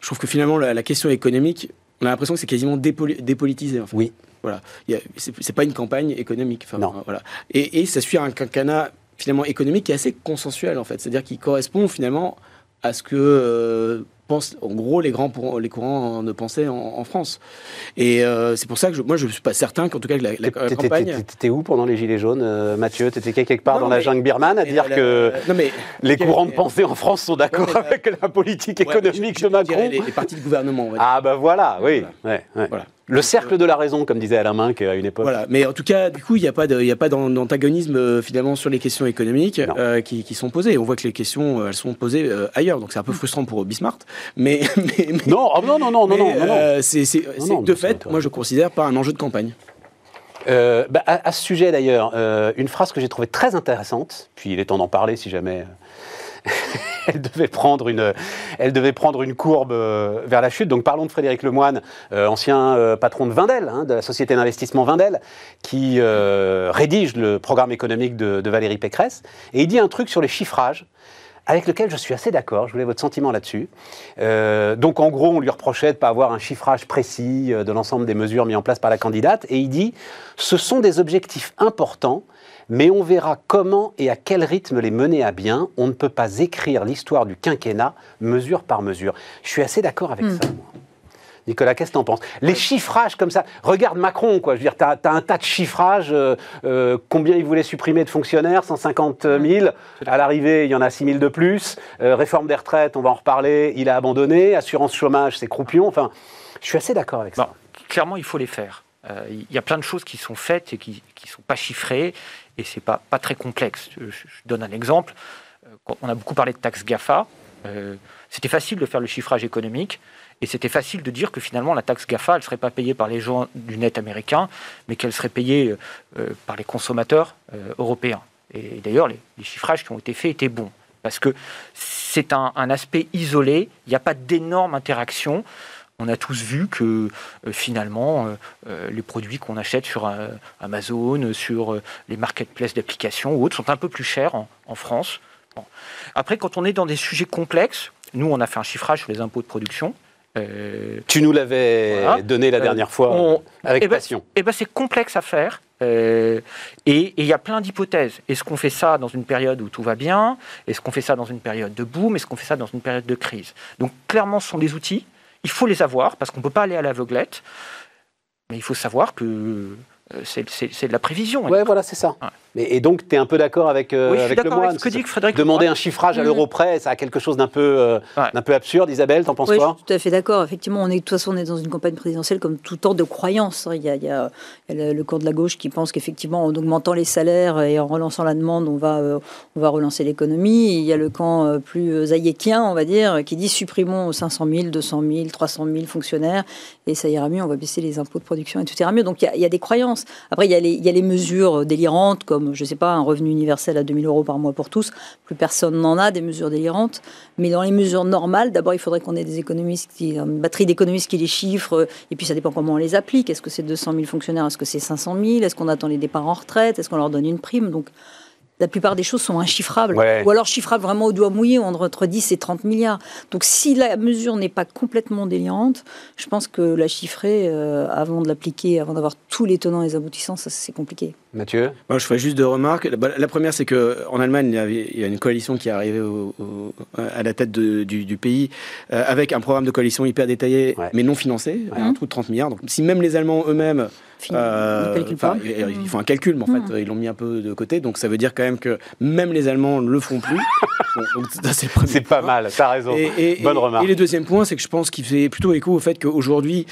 je trouve que finalement, la, la question économique, on a l'impression que c'est quasiment dépoli- dépolitisé. En fait. Oui. Voilà. C'est c'est pas une campagne économique. Enfin, Non. Voilà. Et, et ça suit un quinquennat finalement économique qui est assez consensuel, en fait. C'est-à-dire qui correspond finalement à ce que euh, pensent, en gros, les grands pour- les courants de pensée en, en France. Et euh, c'est pour ça que je, moi, je suis pas certain qu'en tout cas, que la, campagne. t'étais- où pendant les Gilets jaunes, euh, Mathieu? T'étais quelque part Non, dans la jungle birmane à dire la- que non, mais les courants de pensée en France sont d'accord avec la politique Ouais, économique je- de je dirais Macron Les, les partis de gouvernement, on va dire. Ah bah voilà, oui. ouais, ouais. Voilà. Le cercle de la raison, comme disait Alain Minck à une époque. Voilà, mais en tout cas, du coup, il n'y a pas d'antagonisme euh, finalement sur les questions économiques euh, qui, qui sont posées. On voit que les questions, euh, elles sont posées euh, ailleurs, donc c'est un peu frustrant pour Bismarck. Mais, mais, mais- Non, oh, non, non, non, non, mais, non, non, non. euh, c'est de fait, moi je considère pas un enjeu de campagne. Euh, bah, à, à ce sujet d'ailleurs, euh, une phrase que j'ai trouvée très intéressante, puis il est temps d'en parler si jamais euh, elle, devait prendre une, courbe euh, vers la chute. Donc parlons de Frédéric Lemoine, euh, ancien euh, patron de Vindel, hein, de la société d'investissement Vindel, qui rédige le programme économique de, Valérie Pécresse. Et il dit un truc sur les chiffrages avec lequel je suis assez d'accord. Je voulais votre sentiment là-dessus. Donc, en gros, on lui reprochait de ne pas avoir un chiffrage précis de l'ensemble des mesures mises en place par la candidate. Et il dit ce sont des objectifs importants, mais on verra comment et à quel rythme les mener à bien. On ne peut pas écrire l'histoire du quinquennat mesure par mesure. Je suis assez d'accord avec ça. moi. Nicolas, qu'est-ce que t'en penses? Les chiffrages comme ça, regarde Macron, quoi. Je veux dire, t'as as un tas de chiffrages. euh, euh, combien il voulait supprimer de fonctionnaires? 150 000. À l'arrivée, il y en a 6 000 de plus. Euh, réforme des retraites, on va en reparler. Il a abandonné. Assurance chômage, c'est croupion. Enfin, je suis assez d'accord avec ça. Bon, clairement, il faut les faire. Il y a plein de choses qui sont faites et qui ne sont pas chiffrées, et c'est pas, pas très complexe. Je, donne un exemple. Euh, On a beaucoup parlé de taxes GAFA. Euh, c'était facile de faire le chiffrage économique, et c'était facile de dire que finalement, la taxe GAFA, elle ne serait pas payée par les gens du net américain, mais qu'elle serait payée euh, par les consommateurs européens. Et d'ailleurs, les, les chiffrages qui ont été faits étaient bons, parce que c'est un, un aspect isolé, il n'y a pas d'énorme interaction. On a tous vu que euh, finalement, euh, euh, les produits qu'on achète sur Amazon, sur les marketplaces d'applications ou autres sont un peu plus chers en, en France. Bon. Après, quand on est dans des sujets complexes, nous, on a fait un chiffrage sur les impôts de production. Euh, Tu nous l'avais Voilà. donné la Euh, dernière fois on- avec eh ben, passion. eh ben, c'est complexe à faire. euh, et et il y a plein d'hypothèses. Est-ce qu'on fait ça dans une période où tout va bien? Est-ce qu'on fait ça dans une période de boom? Est-ce qu'on fait ça dans une période de crise? Donc clairement, ce sont des outils. Il faut les avoir parce qu'on ne peut pas aller à l'aveuglette. Mais il faut savoir que euh, c'est de la prévision. Ouais, voilà, c'est ça. Ouais. Mais- Et donc, tu es un peu d'accord avec, euh, Oui, je suis avec le moine avec ce que dit Frédéric Demander un chiffrage à l'euro près, ça a quelque chose d'un peu, euh, Ouais. d'un peu absurde. Isabelle, t'en penses Oui, je quoi suis tout à fait d'accord. Effectivement, on est, de toute façon, on est dans une campagne présidentielle comme tout ordre de croyance. Il y a, il y a- il y a le, le camp de la gauche qui pense qu'effectivement, en augmentant les salaires et en relançant la demande, on va, euh, on va relancer l'économie. Il y a le camp euh, plus hayekien, on va dire, qui dit supprimons 500 000, 200 000, 300 000 fonctionnaires et ça ira mieux, on va baisser les impôts de production et tout ira mieux. Donc il y a, il y a des croyances. Après, il y, a les, il y a les mesures délirantes comme, je sais pas, un revenu universel à 2000 euros par mois pour tous. Plus personne n'en a des mesures délirantes. Mais dans les mesures normales, d'abord, il faudrait qu'on ait des économistes, une batterie d'économistes qui les chiffrent. Et puis, ça dépend comment on les applique. Est-ce que c'est 200 000 fonctionnaires? Est-ce que c'est 500 000 Est-ce qu'on attend les départs en retraite? Est-ce qu'on leur donne une prime? La plupart des choses sont inchiffrables. Ouais. Ou alors chiffrables vraiment au doigt mouillé, entre 10 et 30 milliards. Donc si la mesure n'est pas complètement délirante, je pense que la chiffrer euh, avant de l'appliquer, avant d'avoir tous les tenants et les aboutissants, ça c'est compliqué. Mathieu? Je ferais juste deux remarques. Bah, La première, c'est qu'en Allemagne, il y, avait- il y a une coalition qui est arrivée au- au- à la tête de- du, du pays euh, avec un programme de coalition hyper détaillé, Ouais. mais non financé, un trou de 30 milliards. Donc, si même les Allemands eux-mêmes. Euh, Ils calculent enfin, pas. ils, font un calcul, mais en fait, ils l'ont mis un peu de côté. Donc, ça veut dire quand même que même les Allemands ne le font plus. Bon, c'est pas point. mal, t'as raison. Et, et- Bonne et- remarque. Et le deuxième point, c'est que je pense qu'il fait plutôt écho au fait qu'aujourd'hui,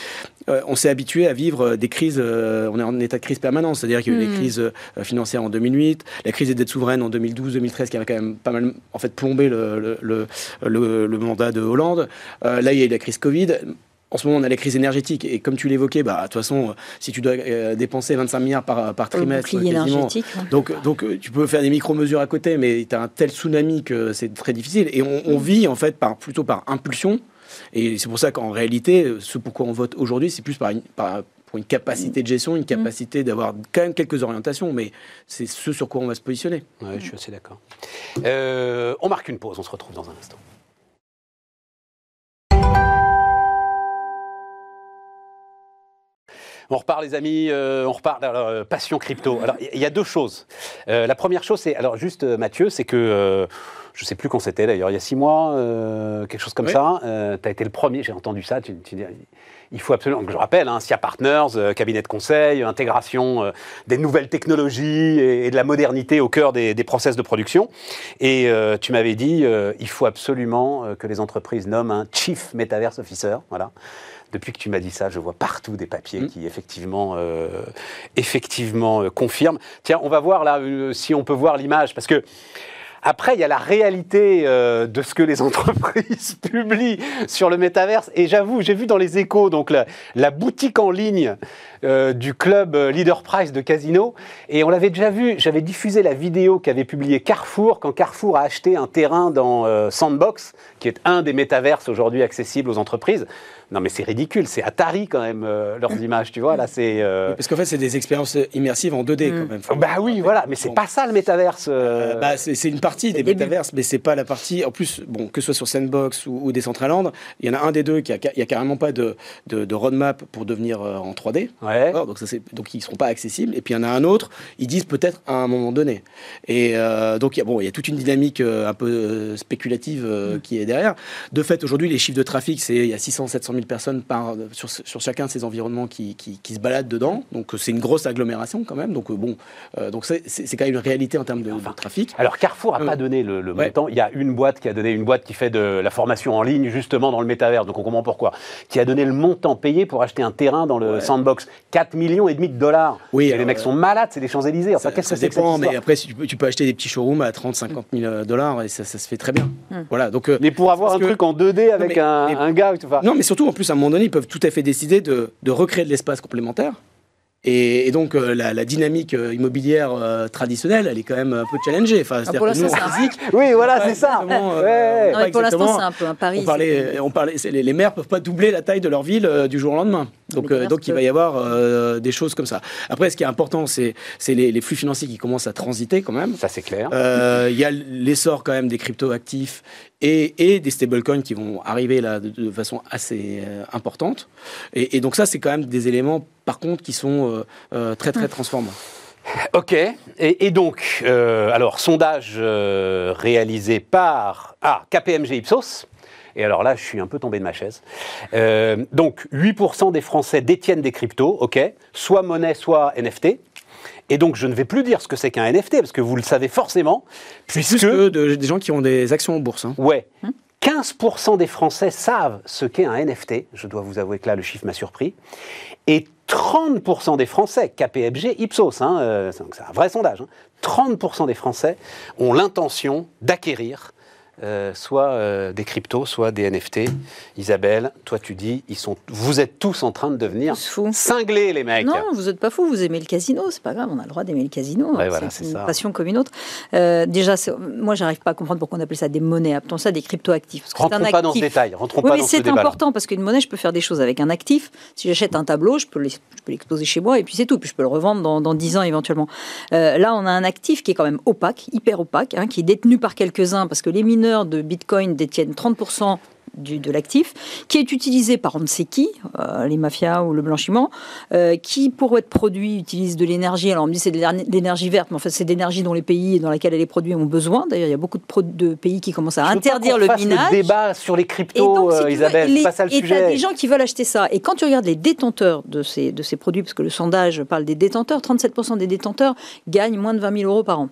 euh, on s'est habitué à vivre des crises. euh, on est en état de crise permanent. C'est-à-dire qu'il y a eu les Mm. crises euh, financières en 2008, la crise des dettes souveraines en 2012-2013, qui avait quand même pas mal en fait plombé le, le, le, le- le mandat de Hollande. Euh, là, il y a eu la crise Covid. En ce moment, on a la crise énergétique. Et comme tu l'évoquais, bah, de toute façon, euh, si tu dois euh, dépenser 25 milliards par, le trimestre, énergétique. ouais. donc, donc euh, tu peux faire des micro-mesures à côté, mais tu as un tel tsunami que c'est très difficile. Et on, on vit en fait par, plutôt par impulsion. Et c'est pour ça qu'en réalité, ce pourquoi on vote aujourd'hui, c'est plus par, une- par- pour une capacité de gestion, une capacité d'avoir quand même quelques orientations, mais c'est ce sur quoi on va se positionner. Ouais, je suis assez d'accord. Euh, on marque une pause, on se retrouve dans un instant. On repart, les amis, euh, on repart. Alors, euh, passion crypto. Alors, il y a deux choses. Euh, la première chose, c'est. Alors, juste, euh, Mathieu, c'est que. je sais plus quand c'était d'ailleurs, il y a six mois, quelque chose comme Oui. ça. tu as été le premier, j'ai entendu ça. Tu, tu dis, il faut absolument, je rappelle, hein, SIA Partners, cabinet de conseil, intégration des nouvelles technologies et, et de la modernité au cœur des, des process de production. Et tu m'avais dit, il faut absolument que les entreprises nomment un Chief Metaverse Officer. Voilà. Depuis que tu m'as dit ça, je vois partout des papiers Mm. qui effectivement, euh, effectivement euh, confirment. Tiens, on va voir là euh, si on peut voir l'image, parce que après, il y a la réalité euh, de ce que les entreprises publient sur le métaverse. Et j'avoue, j'ai vu dans les échos donc la, la boutique en ligne euh, du club euh, Leader Price de Casino. Et on l'avait déjà vu, j'avais diffusé la vidéo qu'avait publiée Carrefour quand Carrefour a acheté un terrain dans euh, Sandbox, qui est un des métaverses aujourd'hui accessibles aux entreprises. Non mais c'est ridicule, c'est Atari quand même euh, leurs images, tu vois, là c'est... euh, Parce qu'en fait, c'est des expériences immersives en 2D quand même. Faut- Bah oui, voilà, mais c'est Bon. pas ça le métaverse. euh, bah, c'est c'est une partie des métaverses, mais c'est pas la partie. En plus, bon, que ce soit sur Sandbox ou, ou Decentraland, il y en a un des deux qui a, il y a carrément pas de, de, de roadmap pour devenir euh, en 3D. ouais. Donc, ça, c'est- donc ils seront pas accessibles. Et puis il y en a un autre, ils disent peut-être à un moment donné. Et euh, donc il y a bon, il y a toute une dynamique euh, un peu euh, spéculative euh, qui est derrière. De fait, aujourd'hui, les chiffres de trafic, c'est il y a 600, 700 000 personnes par sur, sur chacun de ces environnements qui, qui, qui se baladent dedans. Donc c'est une grosse agglomération quand même. Donc bon, donc c'est quand même une réalité en termes de, de trafic. Alors Carrefour n'a Euh, pas donné le, le ouais. montant. Il y a une boîte qui a donné une boîte qui fait de la formation en ligne justement dans le métavers. Donc on comprend pourquoi. Qui a donné le montant payé pour acheter un terrain dans le Ouais. sandbox. 4 millions et demi de dollars. Oui, les mecs euh, sont malades. C'est des Champs Élysées. Enfin ça, qu'est-ce ça que c'est que dépend, mais après, si tu, peux, tu peux acheter des petits showrooms à 30, 50 000 dollars et ça, ça se fait très bien. Hmm. Voilà, donc. euh, Mais pour avoir un que- truc en 2D avec mais- un, mais- un gars, enfin, Non, mais surtout, en plus, à un moment donné, ils peuvent tout à fait décider de, de recréer de l'espace complémentaire. Et, et donc, euh, la, la dynamique euh, immobilière euh, traditionnelle, elle est quand même un peu challengée. Enfin, c'est-à-dire pour que nous, l'instant, en c'est oui, voilà, c'est ça. exactement, euh, Ouais. Non, pour l'instant, c'est un peu un pari. on parlait, on parlait, c'est- les, les maires peuvent pas doubler la taille de leur ville euh, du jour au lendemain. Donc, euh, donc il va y avoir euh, des choses comme ça. Après, ce qui est important, c'est c'est les, les flux financiers qui commencent à transiter quand même. Ça c'est clair. Euh, Il y a l'essor quand même des crypto-actifs et, et des stablecoins qui vont arriver là de, de façon assez euh, importante. Et, et donc ça, c'est quand même des éléments, par contre, qui sont euh, euh, très très transformants. Ok. Et, et donc, euh, alors, sondage euh, réalisé par ah, KPMG Ipsos. Et alors là, je suis un peu tombé de ma chaise. Euh, donc, 8% des Français détiennent des cryptos, ok, soit monnaie, soit NFT. Et donc, je ne vais plus dire ce que c'est qu'un NFT, parce que vous le savez forcément, Plus puisque... que de- des gens qui ont des actions en bourse. hein. Ouais. 15% des Français savent ce qu'est un NFT. Je dois vous avouer que là, le chiffre m'a surpris. Et 30% des Français, KPMG Ipsos, hein, euh, c'est un vrai sondage, hein, 30% des Français ont l'intention d'acquérir euh, soit euh, des cryptos, soit des NFT. Isabelle, toi tu dis, ils sont, vous êtes tous en train de devenir fous. cinglés les mecs. Non, vous n'êtes pas fou, vous aimez le casino, c'est pas grave, on a le droit d'aimer le casino. Ouais, voilà, c'est une ça. passion comme une autre. Euh, déjà, c'est- moi, j'arrive pas à comprendre pourquoi on appelle ça des monnaies. Appelons ça des crypto-actifs. c'est Rentrons pas dans ce détail, rentrons Oui, pas mais dans ce c'est débat. important parce qu'une monnaie, je peux faire des choses avec un actif. Si j'achète un tableau, je peux l'exposer chez moi et puis c'est tout. Puis je peux le revendre dans, dans 10 ans éventuellement. Là, on a un actif qui est quand même opaque, hyper opaque, hein, qui est détenu par quelques-uns parce que les mineurs de Bitcoin détiennent 30% du- de l'actif, qui est utilisé par on ne sait qui, euh, les mafias ou le blanchiment, euh, qui pour être produit utilise de l'énergie. Alors on me dit c'est de l'éner- l'énergie verte, mais en fait c'est de l'énergie dont les pays dans lesquels elle est produite ont besoin. D'ailleurs il y a beaucoup de, pays qui commencent à Je interdire le fasse minage. Le débat sur les Et cryptos, donc, si euh, Isabelle, les- c'est pas ça le et des gens qui veulent acheter ça. Et quand tu regardes les détenteurs de ces, de ces produits, parce que le sondage parle des détenteurs, 37% des détenteurs gagnent moins de 20 000 euros par an.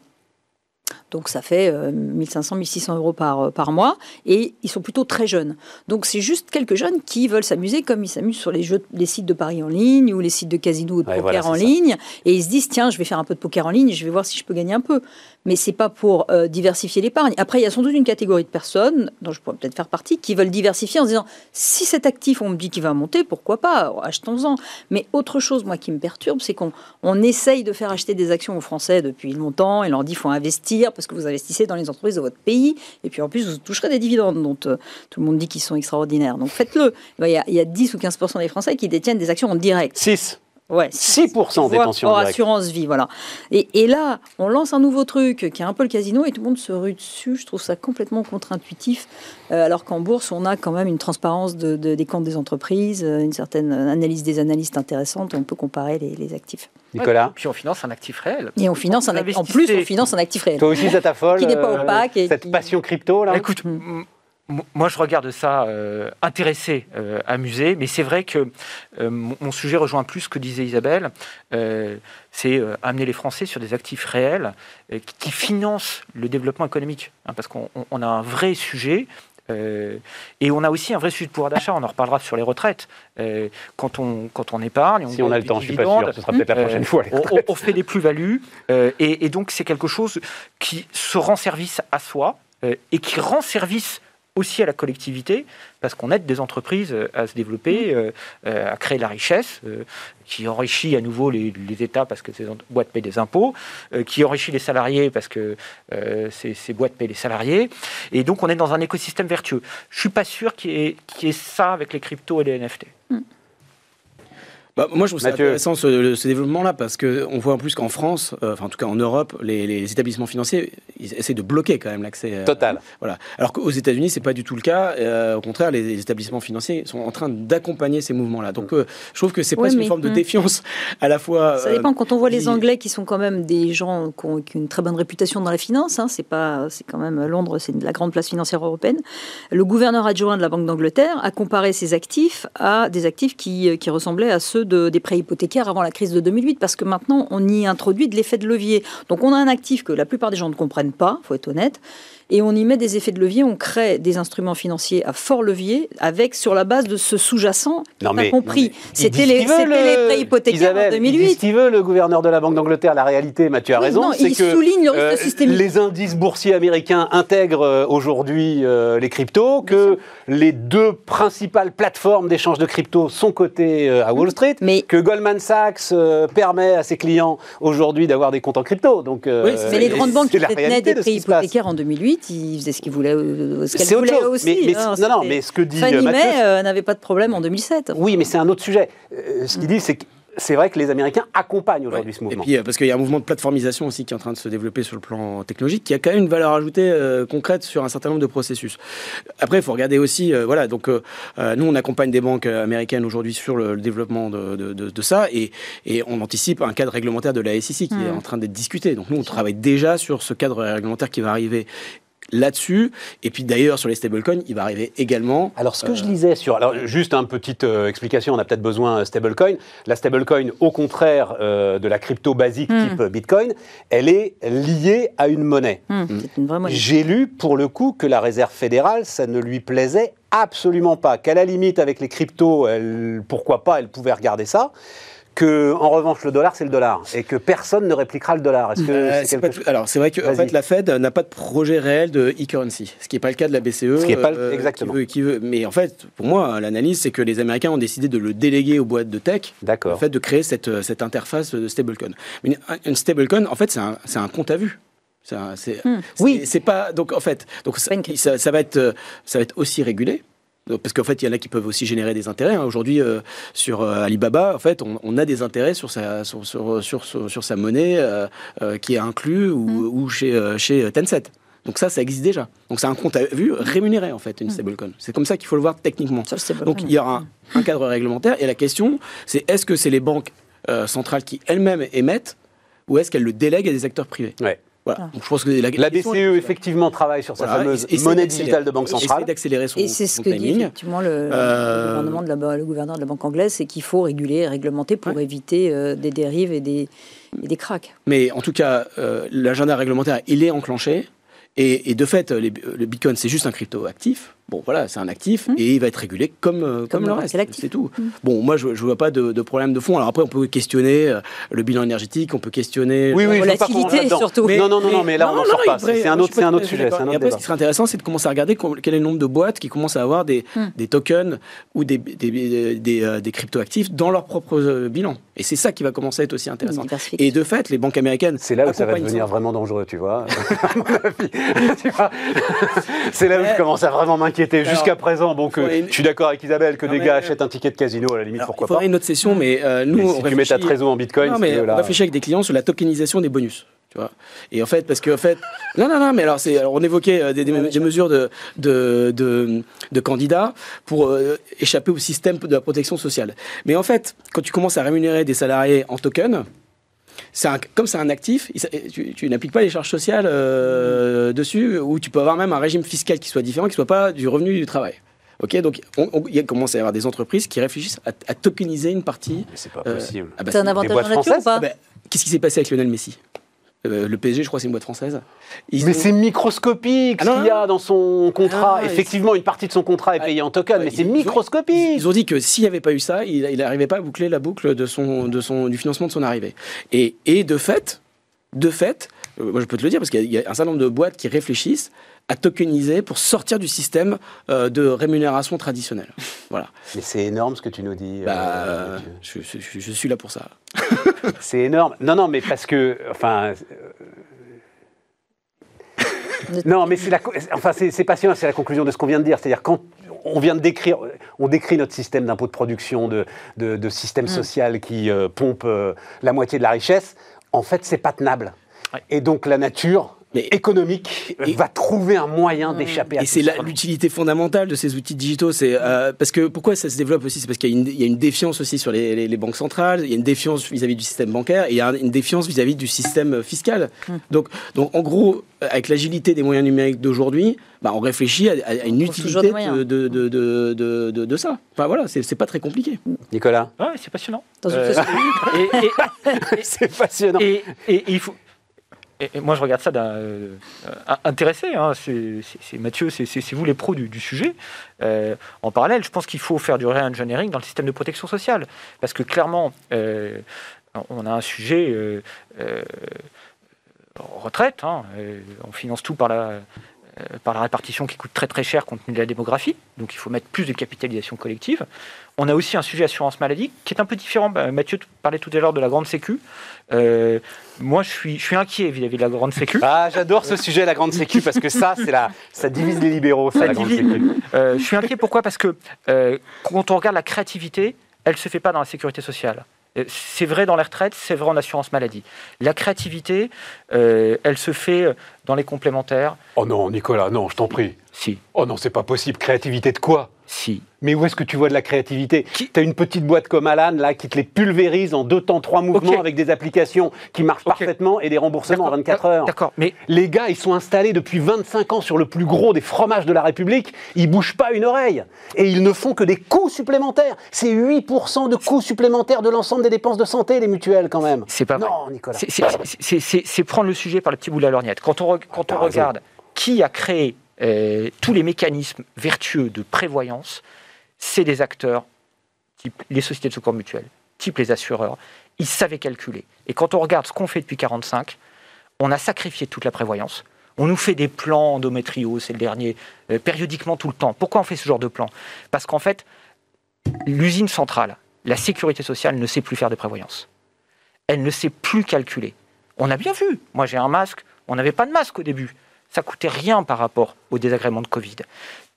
Donc ça fait euh, 1500, 1600 euros par, euh, par mois. Et ils sont plutôt très jeunes. Donc c'est juste quelques jeunes qui veulent s'amuser comme ils s'amusent sur les, jeux, les sites de paris en ligne ou les sites de casino ou de Ouais, poker voilà, en ça. ligne. Et ils se disent, tiens, je vais faire un peu de poker en ligne et je vais voir si je peux gagner un peu. Mais c'est pas pour euh, diversifier l'épargne. Après, il y a sans doute une catégorie de personnes, dont je pourrais peut-être faire partie, qui veulent diversifier en se disant, si cet actif, on me dit qu'il va monter, pourquoi pas? Achetons-en. Mais autre chose, moi, qui me perturbe, c'est qu'on on essaye de faire acheter des actions aux Français depuis longtemps et leur dit, il faut investir parce que vous investissez dans les entreprises de votre pays. Et puis en plus, vous toucherez des dividendes dont euh, tout le monde dit qu'ils sont extraordinaires. Donc faites-le. Il y, a, il y a 10 ou 15 des Français qui détiennent des actions en direct. 6. Ouais, 6% voire détention hors assurance vie, voilà. Et, et là, on lance un nouveau truc qui est un peu le casino et tout le monde se rue dessus. Je trouve ça complètement contre-intuitif, euh, alors qu'en bourse, on a quand même une transparence de- de- des comptes des entreprises, euh, une certaine analyse des analystes intéressante. On peut comparer les, les actifs. Nicolas Puis on finance un actif réel. Et on finance un, Vous act- en plus, on finance un actif réel. Toi aussi, ça t'affole Qui n'est pas euh, opaque et Cette qui- passion crypto, là Écoute, m- m- moi je regarde ça euh, intéressé, euh, amusé, mais c'est vrai que euh, mon sujet rejoint plus ce que disait Isabelle. C'est amener les Français sur des actifs réels qui, financent le développement économique. hein, parce qu'on on- on a un vrai sujet. et on a aussi un vrai sujet de pouvoir d'achat. On en reparlera sur les retraites. Quand on quand on épargne, on Si on a le temps, je suis pas sûr. Ce sera peut-être la prochaine fois. on, on- fait des plus-values et, et donc c'est quelque chose qui se rend service à soi et qui rend service aussi à la collectivité parce qu'on aide des entreprises euh, à se développer, euh, euh, à créer la richesse, euh, qui enrichit à nouveau les, les États parce que ces boîtes payent des impôts, qui enrichit les salariés parce que ces, ces boîtes payent les salariés. Et donc on est dans un écosystème vertueux. Je suis pas sûr qu'il y, ait- qu'il y ait ça avec les cryptos et les NFT. Bah, moi, je trouve ça Mathieu. intéressant ce, ce développement-là parce qu'on voit en plus qu'en France, euh, enfin en tout cas en Europe, les, les établissements financiers ils essaient de bloquer quand même l'accès. euh, Total. Voilà. Alors qu'aux États-Unis, c'est pas du tout le cas. Euh, au contraire, les, les établissements financiers sont en train d'accompagner ces mouvements-là. Donc, euh, je trouve que c'est Ouais, presque mais- une forme de hmm. défiance à la fois. Ça euh, dépend. Quand on voit les Anglais qui sont quand même des gens qui ont, qui ont une très bonne réputation dans la finance, hein, c'est pas, c'est quand même Londres, c'est la grande place financière européenne. Le gouverneur adjoint de la Banque d'Angleterre a comparé ses actifs à des actifs qui, qui ressemblaient à ceux de, des prêts hypothécaires avant la crise de 2008, parce que maintenant on y introduit de l'effet de levier. Donc on a un actif que la plupart des gens ne comprennent pas, faut être honnête. Et on y met des effets de levier, on crée des instruments financiers à fort levier avec sur la base de ce sous-jacent. T'as mais- compris. C'était les, le- prêts hypothécaires Isabelle, en il dit 2008. ce qu'il veut, le gouverneur de la Banque d'Angleterre. La réalité, Mathieu a Oui, raison, non, c'est il que souligne le risque euh, systémique. les indices boursiers américains intègrent euh, aujourd'hui euh, les cryptos, que les deux principales plateformes d'échange de cryptos sont cotées euh, à Wall Street, Mais- que Goldman Sachs euh, permet à ses clients aujourd'hui d'avoir des comptes en crypto. Donc, euh, Oui, c'est- Mais les Euh, grandes banques c'est qui détenaient des passe. hypothécaires en 2008, ils faisaient ce qu'ils voulaient, euh, ce qu'elles C'est autre voulaient chose. aussi. Mais, mais- hein, non, non, mais ce que dit Fannie euh, Mathieu, euh, n'avait pas de problème en 2007. Oui, mais c'est un autre sujet. Euh, ce qu'il dit, c'est que c'est vrai que les Américains accompagnent aujourd'hui Ouais. ce mouvement. Et puis euh, parce qu'il y a un mouvement de plateformisation aussi qui est en train de se développer sur le plan technologique, qui a quand même une valeur ajoutée euh, concrète sur un certain nombre de processus. Après, il faut regarder aussi, euh, voilà, donc euh, nous on accompagne des banques américaines aujourd'hui sur le, le développement de, de- de- de ça, et, et on anticipe un cadre réglementaire de la SEC qui Mm. est en train d'être discuté. Donc nous on travaille déjà sur ce cadre réglementaire qui va arriver là-dessus, et puis d'ailleurs sur les stablecoins, il va arriver également. Alors, ce que je lisais sur. Alors, juste une petite euh, explication, on a peut-être besoin euh, stablecoin. La stablecoin, au contraire euh, de la crypto basique Hmm. type Bitcoin, elle est liée à une monnaie. C'est une vraie monnaie. J'ai lu, pour le coup, que la réserve fédérale, ça ne lui plaisait absolument pas. Qu'à la limite, avec les cryptos, elle, pourquoi pas, elle pouvait regarder ça. Que en revanche le dollar c'est le dollar et que personne ne répliquera le dollar. Est-ce que Euh, c'est c'est quelque pas tout- Alors, c'est vrai que en fait, la Fed n'a pas de projet réel de e-currency, ce qui n'est pas le cas de la BCE. Ce qui est pas le- euh, exactement. qui veut- qui veut- mais en fait, pour moi, l'analyse, c'est que les Américains ont décidé de le déléguer aux boîtes de tech, le D'accord. fait de créer cette, euh, cette interface de stablecoin. Mais une, une stablecoin, en fait, c'est un, compte à vue. C'est- Hmm. c'est- Oui. c'est pas donc en fait donc ça, va être ça va être aussi régulé. Parce qu'en fait, il y en a qui peuvent aussi générer des intérêts. hein. Aujourd'hui, euh, sur euh, Alibaba, en fait, on, on a des intérêts sur sa, sur, sur, sur, sur- sur sa monnaie euh, euh, qui est inclus ou, Mm. ou chez, euh, chez Tencent. Donc ça, ça existe déjà. Donc c'est un compte à vue rémunéré, en fait, Mm. une stablecoin. C'est comme ça qu'il faut le voir techniquement. Ça, c'est pas Donc il y aura un, un cadre réglementaire. Et la question, c'est est-ce que c'est les banques euh, centrales qui elles-mêmes émettent ou est-ce qu'elles le délèguent à des acteurs privés? Ouais. Voilà. Ah. Donc, je pense que la, La question- BCE effectivement travaille sur sa Voilà, fameuse monnaie digitale de banque essaie centrale. d'accélérer son, Et c'est ce que dit effectivement le, le Euh, gouvernement de la, le gouverneur de la banque anglaise, c'est qu'il faut réguler et réglementer pour Ouais. éviter euh, des dérives et des, et des cracks. Mais en tout cas, euh, l'agenda réglementaire, il est enclenché. Et, et de fait, les- le Bitcoin, c'est juste un crypto actif. Bon, voilà, c'est un actif Mm. et il va être régulé comme, euh, comme, le n'importe reste. C'est tout. Mm. Bon, moi, je ne vois pas de, de problème de fond. Alors après, on peut questionner euh, le bilan énergétique, on peut questionner. Oui, oui, La rentre volatilité, surtout. non, non, non, non, mais là on n'en sort pas. C'est un autre, un pas autre sujet. un d'accord. Et autre après, ce qui serait intéressant, c'est de commencer à regarder quel est le nombre de boîtes qui commencent à avoir des, Hmm. des tokens ou des, des, des, des, euh, des cryptoactifs dans leur propre euh, bilan. Et c'est ça qui va commencer à être aussi intéressant. Et de fait, les banques américaines. C'est là où ça va devenir vraiment dangereux, tu vois. C'est là où je commence à vraiment m'inquiéter. Jusqu'à présent, bon, que, faudrait une- je suis d'accord avec Isabelle que Non, des mais- gars achètent un ticket de casino, à la limite, Alors, pourquoi il faudrait pas. une autre session, mais euh, nous, Mais on si tu mets ta réfléchit- trésor en bitcoin, Non, mais on réfléchit avec des clients sur la tokenisation des bonus. Tu vois et en fait, parce qu'en fait, non, non, non, mais alors, c'est, on évoquait euh, des, des- des mesures de, de, de, de candidats pour euh, échapper au système de la protection sociale. Mais en fait, quand tu commences à rémunérer des salariés en token, c'est un- comme c'est un actif, tu, tu n'appliques pas les charges sociales euh, dessus, ou tu peux avoir même un régime fiscal qui soit différent, qui soit pas du revenu du travail. Ok, donc on- on- il commence à y avoir des entreprises qui réfléchissent à, à tokeniser une partie. Mais c'est pas euh, possible. ah bah, C'est un avantage boîtes en nature ou pas ah bah, Qu'est-ce qui s'est passé avec Lionel Messi? Euh, Le PSG, je crois, c'est une boîte française. Ils Mais ont- c'est microscopique Ah ce qu'il y a dans son contrat. Ah, Effectivement, une partie de son contrat est Ah, payée en token, mais c'est ont- microscopique. Ils ont dit que s'il n'y avait pas eu ça, il n'arrivait pas à boucler la boucle de son, de son, du financement de son arrivée. Et, et de fait, de fait, euh, moi je peux te le dire parce qu'il y, a un certain nombre de boîtes qui réfléchissent à tokeniser pour sortir du système euh, de rémunération traditionnelle. Voilà. Mais c'est énorme ce que tu nous dis. Bah, euh, je, je- je- je suis là pour ça. C'est énorme. Non, non, mais parce que, enfin, euh, non, mais c'est la, enfin, c'est passionnant, c'est la conclusion de ce qu'on vient de dire. C'est-à-dire quand on vient de décrire, on décrit notre système d'impôt de production, de, de, de système social qui euh, pompe euh, la moitié de la richesse. En fait, c'est pas tenable. Ouais. Et donc la nature Mais- économique Et- va trouver un moyen d'échapper à Et c'est l'utilité fondamentale de ces outils digitaux. C'est euh, parce que pourquoi ça se développe aussi, c'est parce qu'il y, a une- il y a une défiance aussi sur les, les- les banques centrales. Il y a une défiance vis-à-vis du système bancaire et il y a une défiance vis-à-vis du système fiscal. Mm. Donc, donc en gros, avec l'agilité des moyens numériques d'aujourd'hui, bah, on réfléchit à, à une utilité de, de, de, de, de- de- de ça. Enfin voilà, c'est pas très compliqué. Nicolas, Ouais, c'est passionnant. Dans une Euh, c'est passionnant. Et, et- et il faut. Et, moi, je regarde ça d'un euh, intéressé. hein. C'est Mathieu, c'est vous les pros du, sujet. Euh, en parallèle, je pense qu'il faut faire du re-engineering dans le système de protection sociale. Parce que clairement, euh, on a un sujet retraite. hein. On finance tout par la, par la répartition qui coûte très très cher compte tenu de la démographie. Donc il faut mettre plus de capitalisation collective. On a aussi un sujet assurance maladie qui est un peu différent. Bah, Mathieu parlait tout à l'heure de la grande sécu. Euh, moi, je suis, je suis inquiet vis-à-vis de la grande sécu. Ah, j'adore ce sujet, la grande sécu, parce que ça, c'est la, ça divise les libéraux, ça, Ça la grande divise. sécu. Euh, je suis inquiet pourquoi? Parce que euh, quand on regarde la créativité, elle ne se fait pas dans la sécurité sociale. Euh, C'est vrai dans les retraites, c'est vrai en assurance maladie. La créativité, euh, elle se fait dans les complémentaires. Oh non, Nicolas, non, je t'en prie. Si, Oh non, c'est pas possible. Créativité de quoi? Si. Mais où est-ce que tu vois de la créativité Qui- T'as une petite boîte comme Alan, là, qui te les pulvérise en deux temps, trois mouvements avec des applications qui marchent parfaitement et des remboursements D'accord, 24 heures. D'accord, mais Les gars, ils sont installés depuis 25 ans sur le plus gros des fromages de la République. Ils bougent pas une oreille. Et ils ne font que des coûts supplémentaires. C'est 8% de coûts supplémentaires de l'ensemble des dépenses de santé, les mutuelles, quand même. c'est pas vrai. Non, Nicolas. C'est- prendre le sujet par le petit bout de la lorgnette. Quand on, quand raison. regarde qui a créé euh, tous les mécanismes vertueux de prévoyance, c'est des acteurs type les sociétés de secours mutuels, type les assureurs, ils savaient calculer. Et quand on regarde ce qu'on fait depuis 45, on a sacrifié toute la prévoyance. On nous fait des plans endométrio, c'est le dernier, euh, périodiquement tout le temps. Pourquoi on fait ce genre de plan? Parce qu'en fait, l'usine centrale, la sécurité sociale ne sait plus faire de prévoyance. Elle ne sait plus calculer. On a bien vu. Moi, j'ai un masque. On n'avait pas de masque au début. Ça coûtait rien par rapport au désagrément de Covid.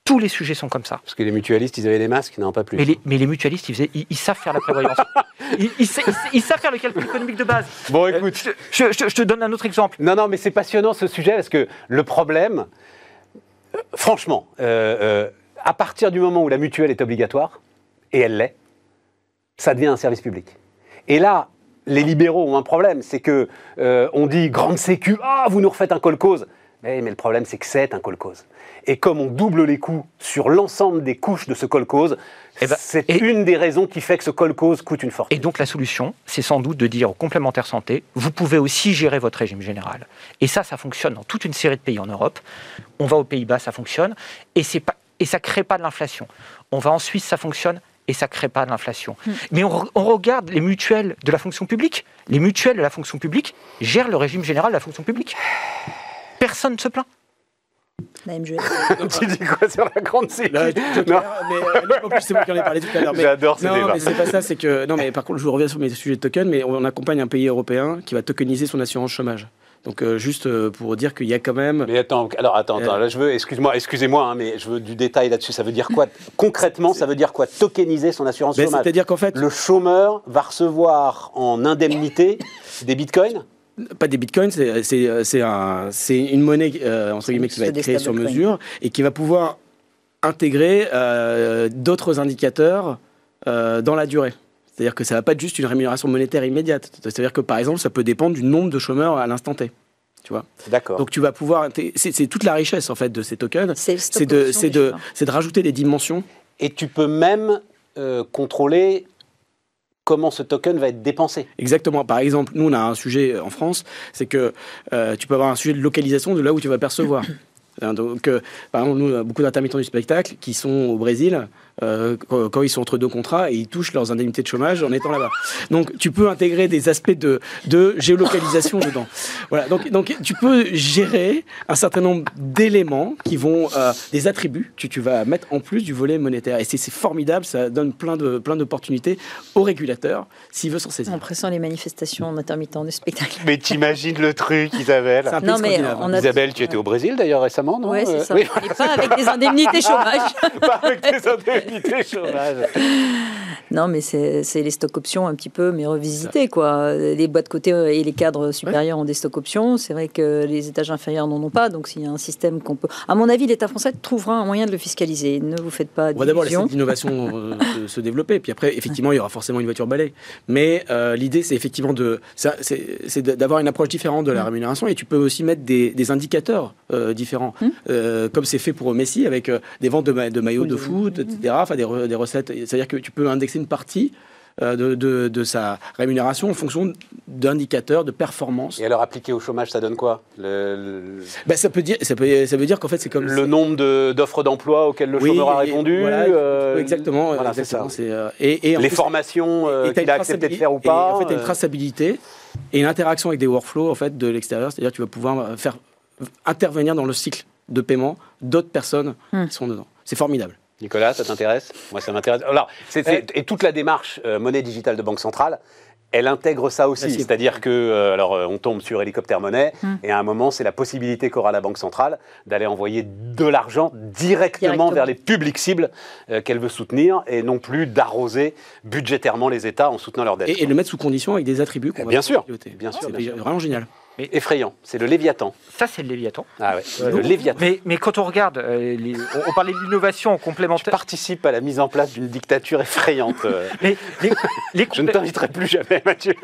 Tous les sujets sont comme ça. Parce que les mutualistes, ils avaient des masques, non pas plus. Mais les, mutualistes, ils, faisaient, ils, savent faire la prévoyance. ils, savent faire le calcul économique de base. Bon, euh, écoute. je, te donne un autre exemple. Non, non, mais c'est passionnant ce sujet parce que le problème, euh, franchement, euh, à partir du moment où la mutuelle est obligatoire, et elle l'est, ça devient un service public. Et là, les libéraux ont un problème, c'est que on dit grande sécu, ah, vous nous refaites un col cause. Mais, le problème, c'est que c'est un call-cause. Et comme on double les coûts sur l'ensemble des couches de ce call-cause, eh ben, c'est une des raisons qui fait que ce call-cause coûte une fortune. Et donc la solution, c'est sans doute de dire aux complémentaires santé, vous pouvez aussi gérer votre régime général. Et ça, ça fonctionne dans toute une série de pays en Europe. On va aux Pays-Bas, ça fonctionne. Et, pas, et ça ne crée pas de l'inflation. On va en Suisse, ça fonctionne et ça ne crée pas de l'inflation. Hmm. Mais on, on, regarde les mutuelles de la fonction publique. Les mutuelles de la fonction publique gèrent le régime général de la fonction publique. Personne ne se plaint. tu dis quoi sur la grande série non. mais, euh, en plus c'est moi qui en ai parlé tout à l'heure. J'adore ces Non, mais c'est pas ça, c'est que non, mais par contre, je vous reviens sur mes sujets de token, mais on accompagne un pays européen qui va tokeniser son assurance chômage. Donc euh, juste euh, pour dire qu'il y a quand même. Mais attends, alors attends, attends là je veux, excuse-moi, excusez-moi, hein, mais je veux du détail là-dessus. Ça veut dire quoi concrètement Ça veut dire quoi Tokeniser son assurance chômage? C'est-à-dire qu'en fait, le chômeur va recevoir en indemnité des bitcoins? Pas des bitcoins, c'est un, une monnaie euh, entre guillemets qui va être créée sur mesure et qui va pouvoir intégrer euh, d'autres indicateurs euh, dans la durée. C'est-à-dire que ça ne va pas être juste une rémunération monétaire immédiate. C'est-à-dire que par exemple, ça peut dépendre du nombre de chômeurs à l'instant T. Tu vois? D'accord. Donc tu vas pouvoir. C'est toute la richesse en fait de ces tokens. C'est de, de, de rajouter des dimensions. Et tu peux même contrôler comment ce token va être dépensé. Exactement. Par exemple, nous, on a un sujet en France, c'est que euh, tu peux avoir un sujet de localisation de là où tu vas percevoir. Donc, euh, par exemple, nous, beaucoup d'intermittents du spectacle qui sont au Brésil, euh, quand ils sont entre deux contrats et ils touchent leurs indemnités de chômage en étant là-bas. Donc tu peux intégrer des aspects de, de géolocalisation dedans. Voilà, donc, donc tu peux gérer un certain nombre d'éléments qui vont, euh, des attributs que tu vas mettre en plus du volet monétaire. Et c'est formidable, ça donne plein de plein d'opportunités au régulateur s'il veut s'en saisir. Impressionnant les manifestations d'intermittents du spectacle. Mais t'imagines le truc, Isabelle non, mais Isabelle, tu étais au Brésil d'ailleurs récemment, non ouais, c'est ça. Oui, pas avec des indemnités chômage. pas avec des indemnités non, mais c'est les stocks options un petit peu, mais revisités, quoi. Les boîtes côté et les cadres supérieurs ont des stocks options. C'est vrai que les étages inférieurs n'en ont pas. Donc, s'il y a un système qu'on peut. À mon avis, l'État français trouvera un moyen de le fiscaliser. Ne vous faites pas. On va d'abord laisser l'innovation euh, se, développer. Puis après, effectivement, il y aura forcément une voiture balai. Mais euh, l'idée, c'est effectivement de, c'est d'avoir une approche différente de la mmh. rémunération. Et tu peux aussi mettre des, indicateurs euh, différents, mmh. comme c'est fait pour Messi avec des ventes de, maillots de foot, etc. Enfin, des, des recettes. C'est-à-dire que tu peux indexer une partie euh, de, de, sa rémunération en fonction d'indicateurs de performance. Et alors appliqué au chômage, ça donne quoi? Le, Ben, ça, peut dire, ça, peut, ça veut dire qu'en fait c'est comme... Le nombre d'offres d'emploi auxquelles le chômeur a répondu euh, Exactement. Voilà, c'est ça. Euh, et, et, Les formations qu'il a accepté de faire ou pas. en fait, tu as une traçabilité et une interaction avec des workflows en fait, de l'extérieur. C'est-à-dire que tu vas pouvoir faire intervenir dans le cycle de paiement d'autres personnes hmm. qui sont dedans. C'est formidable. Nicolas, ça t'intéresse? Moi, ça m'intéresse. Alors, et toute la démarche euh, monnaie digitale de Banque Centrale, elle intègre ça aussi. C'est-à-dire que, euh, alors, euh, on tombe sur hélicoptère monnaie, hum. et à un moment, c'est la possibilité qu'aura la Banque Centrale d'aller envoyer de l'argent directement, vers les publics cibles qu'elle veut soutenir, et non plus d'arroser budgétairement les États en soutenant leurs dettes. Et, le mettre sous condition avec des attributs qu'on bien, sûr, bien sûr. C'est vraiment génial. Mais, effrayant. C'est le Léviathan. Ça, c'est le Léviathan. Ah ouais, le Léviathan. Mais, mais, quand on regarde, euh, on, parlait de l'innovation complémentaire. Tu participes à la mise en place d'une dictature effrayante. mais Je ne t'inviterai plus jamais, Mathieu.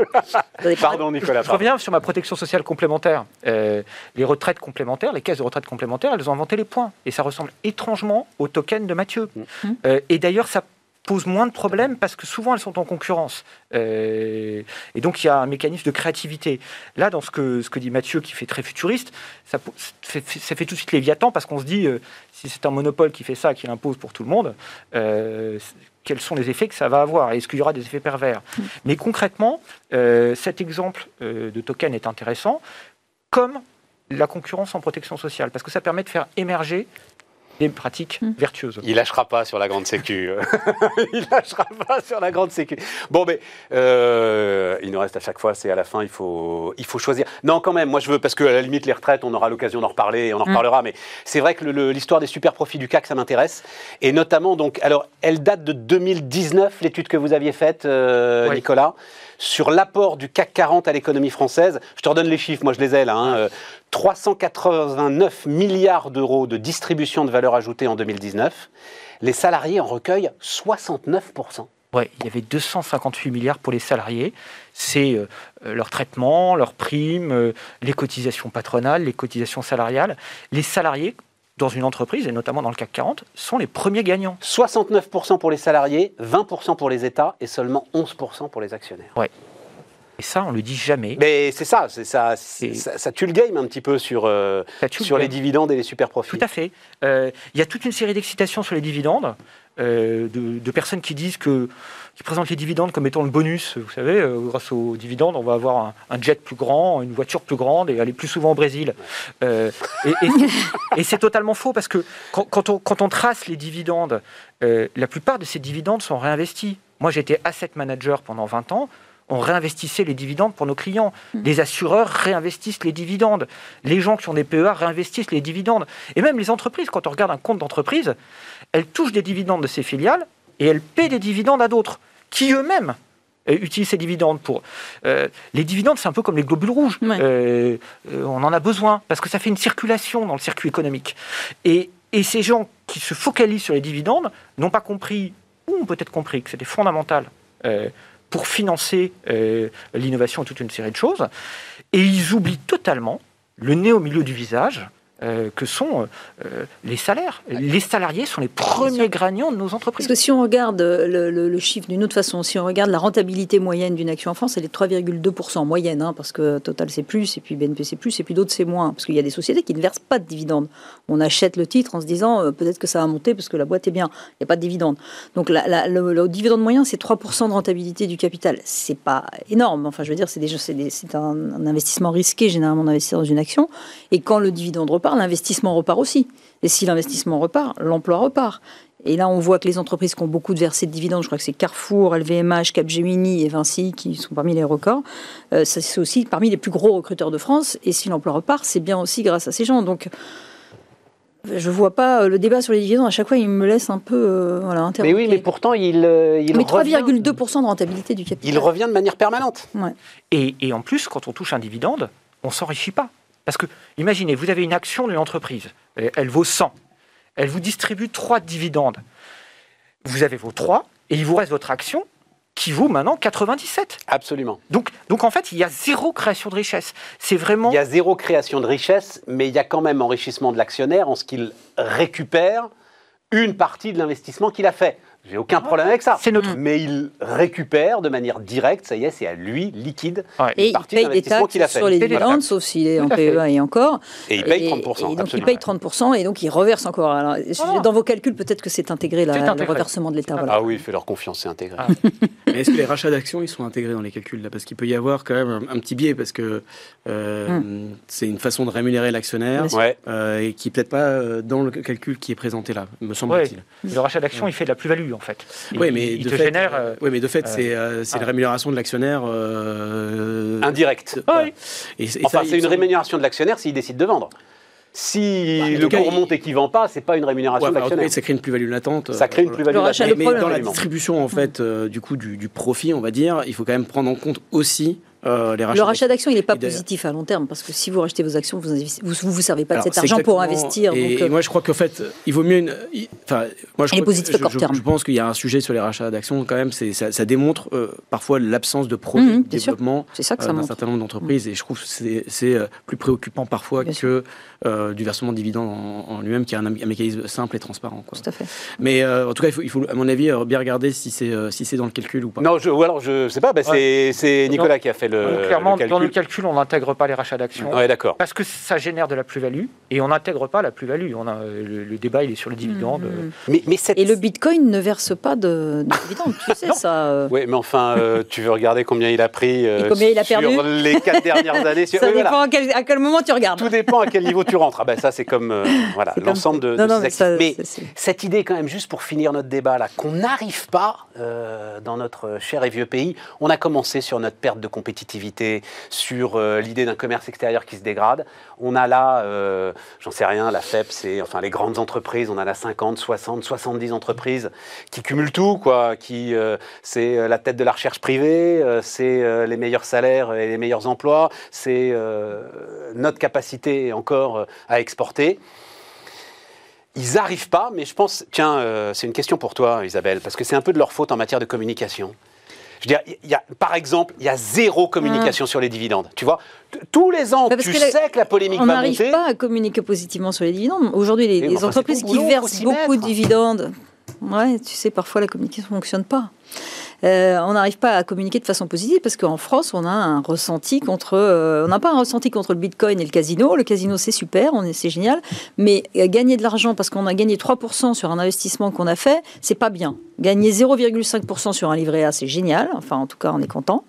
Pardon, Nicolas. Je reviens sur ma protection sociale complémentaire. Euh, les retraites complémentaires, les caisses de retraite complémentaires, elles ont inventé les points. Et ça ressemble étrangement au token de Mathieu. Mm. Euh, et d'ailleurs, ça posent moins de problèmes parce que souvent elles sont en concurrence. Euh, et donc il y a un mécanisme de créativité. Là, dans ce que, ce que dit Mathieu, qui fait très futuriste, ça fait, ça fait tout de suite Léviathan parce qu'on se dit, euh, si c'est un monopole qui fait ça, qui l'impose pour tout le monde, euh, quels sont les effets que ça va avoir Est-ce qu'il y aura des effets pervers? Mais concrètement, cet exemple de token est intéressant, comme la concurrence en protection sociale, parce que ça permet de faire émerger des pratiques Mm. vertueuses. Il lâchera pas sur la grande sécu. il lâchera pas sur la grande sécu. Bon, mais euh, il nous reste à chaque fois, c'est à la fin, il faut, il faut choisir. Non, quand même, moi je veux, parce qu'à la limite, les retraites, on aura l'occasion d'en reparler, et on en Mm. reparlera, mais c'est vrai que l'histoire des super profits du CAC, ça m'intéresse. Et notamment, donc, alors, elle date de 2019, l'étude que vous aviez faite, euh, Oui. Nicolas, sur l'apport du CAC 40 à l'économie française. Je te redonne les chiffres, moi je les ai là. hein, euh, 389 milliards d'euros de distribution de valeur ajoutée en 2019. Les salariés en recueillent 69%. Ouais, il y avait 258 milliards pour les salariés. C'est euh, euh, leur traitement, leurs primes, euh, les cotisations patronales, les cotisations salariales. Les salariés, dans une entreprise, et notamment dans le CAC 40, sont les premiers gagnants. 69% pour les salariés, 20% pour les États et seulement 11% pour les actionnaires. Et ça, on le dit jamais. Mais c'est ça, c'est ça, ça, ça tue le game un petit peu sur, euh, le sur les dividendes et les super profits. Tout à fait. Euh, Il y a toute une série d'excitations sur les dividendes, euh, de, de personnes qui disent que, qui présentent les dividendes comme étant le bonus. Vous savez, euh, grâce aux dividendes, on va avoir un, un jet plus grand, une voiture plus grande et aller plus souvent au Brésil. Euh, et et- et c'est totalement faux parce que quand, quand on, quand on trace les dividendes, la plupart de ces dividendes sont réinvestis. Moi, j'étais asset manager pendant 20 ans. On réinvestissait les dividendes pour nos clients. Les assureurs réinvestissent les dividendes. Les gens qui ont des PEA réinvestissent les dividendes. Et même les entreprises, quand on regarde un compte d'entreprise, elles touchent des dividendes de ses filiales et elles paient des dividendes à d'autres, qui eux-mêmes euh, utilisent ces dividendes pour. Euh, les dividendes, c'est un peu comme les globules rouges. Ouais. Euh, euh, on en a besoin parce que ça fait une circulation dans le circuit économique. Et, et ces gens qui se focalisent sur les dividendes n'ont pas compris, ou ont peut-être compris, que c'était fondamental pour financer l'innovation et toute une série de choses. Et ils oublient totalement le nez au milieu du visage. Euh, que sont euh, les salaires. Les salariés sont les premiers gagnants de nos Parce entreprises. que si on regarde euh, le, le- le chiffre d'une autre façon, si on regarde la rentabilité moyenne d'une action en France, elle est de 3,2% en moyenne, hein, parce que Total c'est plus, et puis BNP c'est plus, et puis d'autres c'est moins, parce qu'il y a des sociétés qui ne versent pas de dividendes. On achète le titre en se disant euh, peut-être que ça va monter parce que la boîte est bien, il n'y a pas de dividende. Donc la- la- le, le dividende moyen c'est 3% de rentabilité du capital. C'est pas énorme, enfin je veux dire c'est un, un investissement risqué généralement d'investir dans une action, et quand le dividende repart, l'investissement repart aussi. Et si l'investissement repart, l'emploi repart. Et là, on voit que les entreprises qui ont beaucoup de versés de dividendes, je crois que c'est Carrefour, LVMH, Capgemini et Vinci qui sont parmi les records, euh, c'est aussi parmi les plus gros recruteurs de France. Et si l'emploi repart, c'est bien aussi grâce à ces gens. Donc, je vois pas euh, le débat sur les dividendes. À chaque fois, il me laisse un peu euh, voilà, Mais oui, mais pourtant, il, euh, il, Mais revient, 3,2% de rentabilité du capital. il revient de manière permanente. Ouais. Et, et en plus, quand on touche un dividende, on s'enrichit pas. Parce que, imaginez, vous avez une action d'une entreprise, elle vaut 100. Elle vous distribue 3 dividendes. Vous avez vos 3, et il vous reste votre action qui vaut maintenant 97. Absolument. Donc, donc en fait, il y a zéro création de richesse. C'est vraiment... Il y a zéro création de richesse, mais il y a quand même enrichissement de l'actionnaire en ce qu'il récupère une partie de l'investissement qu'il a fait. J'ai aucun problème avec ça. C'est notre- Mais il récupère de manière directe, ça y est, c'est à lui, liquide, Ouais. Et il paye des l'investissement qu'il a taxes fait. sur les dividendes, sauf s'il est en fait. PEA et encore. et il paye 30%. Et, donc il paye 30% et donc il reverse encore. Alors, Voilà. Dans vos calculs, peut-être que c'est intégré, la- C'est le intégré. reversement de l'État. Voilà. Ah oui, fais leur confiance, c'est intégré. Ah. Est-ce que les rachats d'actions, ils sont intégrés dans les calculs là? Parce qu'il peut y avoir quand même un, un petit biais, parce que euh, c'est une façon de rémunérer l'actionnaire. Ouais. euh, et qui n'est peut-être pas euh, dans le calcul qui est présenté là, me Ouais. semble-t-il. Le rachat d'action, il fait de la plus-value, en fait. Oui, mais il de te fait, génère... euh, ouais, mais de fait, euh, c'est euh, ah. une rémunération de l'actionnaire. euh, Indirect. de- Ah oui. Et, et Enfin, c'est une rémunération de l'actionnaire s'il décide de vendre. Si Bah, le cours monte et qu'il ne vend pas, c'est pas une rémunération Ouais, cas, l'actionnaire. ça crée une plus-value latente. Ça crée une euh, plus-value. Latente. Mais dans la distribution en fait euh, du coup du, du profit, on va dire, il faut quand même prendre en compte aussi euh, les rachats. Le rachat d'actions, il n'est pas positif à long terme parce que si vous rachetez vos actions, vous ne vous, vous, vous servez pas Alors, de cet argent pour investir. Et, donc, et euh, moi, je crois qu'en fait, il vaut mieux une. Enfin, moi, je, positif je- court je- terme. je pense qu'il y a un sujet sur les rachats d'actions quand même. Ça, ça démontre euh, parfois l'absence de projet Mhm, de développement euh, d'un certain nombre d'entreprises. Et je trouve que c'est plus préoccupant parfois Bien que euh, du versement de dividendes en, en lui-même, qui est un, un mécanisme simple et transparent. Quoi. Tout à fait. Mais euh, en tout cas, il faut, il faut, à mon avis, bien regarder si c'est si c'est dans le calcul ou pas. Non, je, ou alors je sais pas, bah, c'est c'est Nicolas qui a fait le, clairement, le calcul. dans le calcul, on n'intègre pas les rachats d'actions. Ouais, d'accord. Parce que ça génère de la plus-value et on n'intègre pas la plus-value. On a, le, le débat, il est sur les dividendes. Mhm. Mais, mais cette... Et le Bitcoin ne verse pas de, de dividendes, tu sais ça. euh. Oui, mais enfin, euh, tu veux regarder combien il a pris euh, Et combien il a sur les quatre dernières années. sur- Ça oui, dépend voilà. à, quel, à quel moment tu regardes. Tout dépend à quel niveau tu rentres. Ah ben ça, c'est comme euh, voilà C'est comme- l'ensemble de, Non, de non, ces mais actifs. ça, Mais c'est- c'est- cette idée, quand même, juste pour finir notre débat là, qu'on n'arrive pas euh, dans notre cher et vieux pays. On a commencé sur notre perte de compétitivité, sur euh, l'idée d'un commerce extérieur qui se dégrade. On a là, euh, j'en sais rien, la FEP, c'est enfin les grandes entreprises. On a là 50, 60, 70 entreprises qui cumulent tout, quoi. Qui euh, c'est la tête de la recherche privée, c'est les meilleurs salaires et les meilleurs emplois, c'est notre capacité encore à exporter. Ils n'arrivent pas, mais je pense, tiens, c'est une question pour toi, Isabelle, parce que c'est un peu de leur faute en matière de communication. Je veux dire, il y a, par exemple, il y a zéro communication sur les dividendes. Tu vois, tous les ans, Bah, tu que la- sais que la polémique On va n'arrive monter. pas à communiquer positivement sur les dividendes. Aujourd'hui, les, mais les enfin, entreprises qui versent beaucoup de dividendes, ouais, tu sais, parfois la communication ne fonctionne pas. Euh, on n'arrive pas à communiquer de façon positive parce qu'en France, on a un ressenti contre. euh, on n'a pas un ressenti contre le bitcoin et le casino. Le casino, c'est super, c'est génial. Mais euh, gagner de l'argent parce qu'on a gagné 3% sur un investissement qu'on a fait, c'est pas bien. Gagner 0,5% sur un livret A, c'est génial. Enfin, en tout cas, on est content.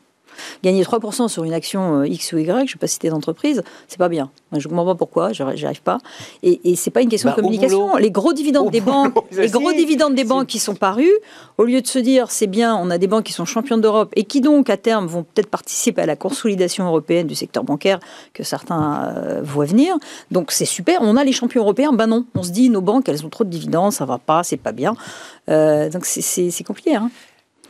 Gagner 3% sur une action euh, X ou Y, je ne vais pas citer d'entreprise, c'est pas bien. Je ne comprends pas pourquoi, j'y arrive pas. Et, et c'est pas une question Bah, de au communication. boulot. Les gros dividendes des boulot, banques, les gros dividendes des banques qui sont parus, au lieu de se dire c'est bien, on a des banques qui sont championnes d'Europe et qui donc à terme vont peut-être participer à la consolidation européenne du secteur bancaire que certains euh, voient venir. Donc c'est super, on a les champions européens. Ben non, on se dit nos banques elles ont trop de dividendes, ça va pas, c'est pas bien. Euh, donc c'est compliqué. Hein.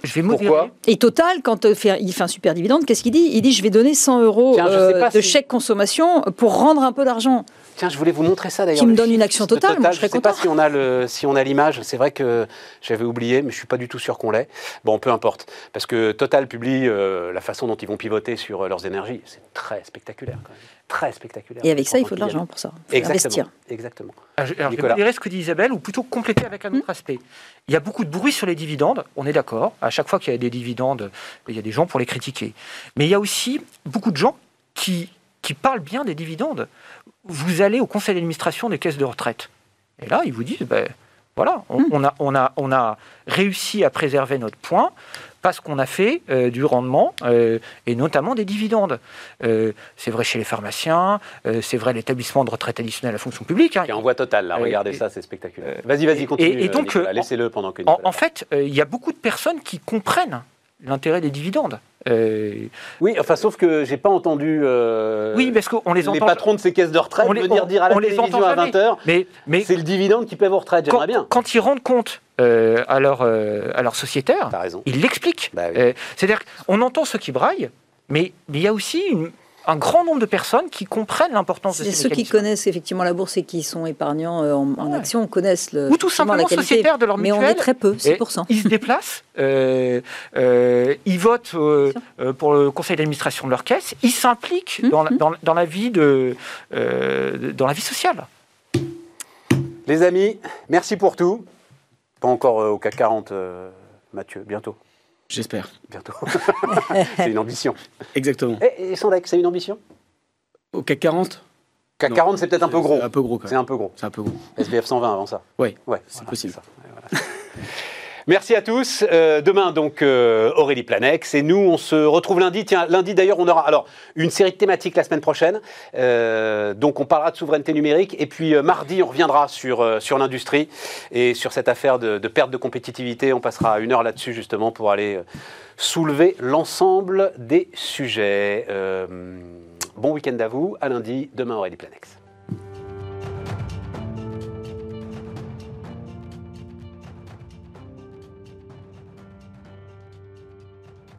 Je vais modérer. Pourquoi Et Total, quand euh, fait- il fait un super dividende, qu'est-ce qu'il dit? Il dit je vais donner 100 euros Tiens, euh, pas de si- chèque consommation pour rendre un peu d'argent. Tiens, je voulais vous montrer ça d'ailleurs. Qui me donne une action totale, moi, je Je serais sais pas si on a le, si on a l'image. C'est vrai que j'avais oublié, mais je suis pas du tout sûr qu'on l'ait. Bon, peu importe, parce que Total publie euh, la façon dont ils vont pivoter sur euh, leurs énergies. C'est très spectaculaire, quand même. Très spectaculaire. Et avec ça, il faut de l'argent pour ça. Il faut Exactement. investir. Exactement. Alors, je- alors, je vais Nicolas. modérer ce que dit Isabelle, ou plutôt compléter avec un autre aspect. Il y a beaucoup de bruit sur les dividendes, on est d'accord. À chaque fois qu'il y a des dividendes, il y a des gens pour les critiquer. Mais il y a aussi beaucoup de gens qui, qui parlent bien des dividendes. Vous allez au conseil d'administration des caisses de retraite. Et là, ils vous disent, ben, voilà, on, on a, on, a, on a réussi à préserver notre point parce qu'on a fait euh, du rendement euh, et notamment des dividendes. Euh, c'est vrai chez les pharmaciens, euh, c'est vrai l'établissement de retraite additionnelle à la fonction publique. hein. Qui est en voie totale, là. Regardez et- ça, c'est spectaculaire. Vas-y, vas-y, et- continue. et donc, euh, Laissez-le pendant que En, fait, euh, il y a beaucoup de personnes qui comprennent l'intérêt des dividendes. Euh, Oui, enfin, sauf que j'ai pas entendu euh, oui, parce qu'on les les entend. patrons de ces caisses de retraite on les- venir on- dire à la on les télévision entend à jamais. 20h Mais, mais c'est le dividende qui paie vos retraites. J'aimerais bien. quand ils rendent compte euh, à leur euh, à leur sociétaire, T'as raison. ils l'expliquent. Bah oui. Euh, C'est-à-dire qu'on entend ceux qui braillent, mais il y a aussi une- un grand nombre de personnes qui comprennent l'importance de C'est ces ceux qui connaissent effectivement la bourse et qui sont épargnants euh, en, en Ouais. actions connaissent le, Ou tout effectivement, la simplement qualité. sociétaires de leur Mais on mutuelle. est très peu, Et 6%. Ils se déplacent, euh, euh, ils votent euh, pour le conseil d'administration de leur caisse, ils s'impliquent dans, la, dans- dans la vie de, euh, dans la vie sociale. Les amis, merci pour tout. Pas encore au CAC 40, euh, Mathieu, bientôt. J'espère. Bientôt. c'est une ambition. Exactement. Et, et Sandek, c'est une ambition? Au CAC 40 CAC Non. 40, c'est peut-être un peu gros. C'est un peu gros quand C'est même. un peu gros. C'est un peu gros. SBF 120 avant ça. Oui, Ouais, c'est voilà, possible. Merci à tous. Euh, demain, donc, euh, Aurélie Planex. Et nous, on se retrouve lundi. Tiens, lundi, d'ailleurs, on aura alors une série de thématiques la semaine prochaine. Euh, donc, on parlera de souveraineté numérique. Et puis, mardi, on reviendra sur, sur l'industrie et sur cette affaire de, perte de compétitivité. On passera une heure là-dessus, justement, pour aller soulever l'ensemble des sujets. Bon week-end à vous. À lundi. Demain, Aurélie Planex.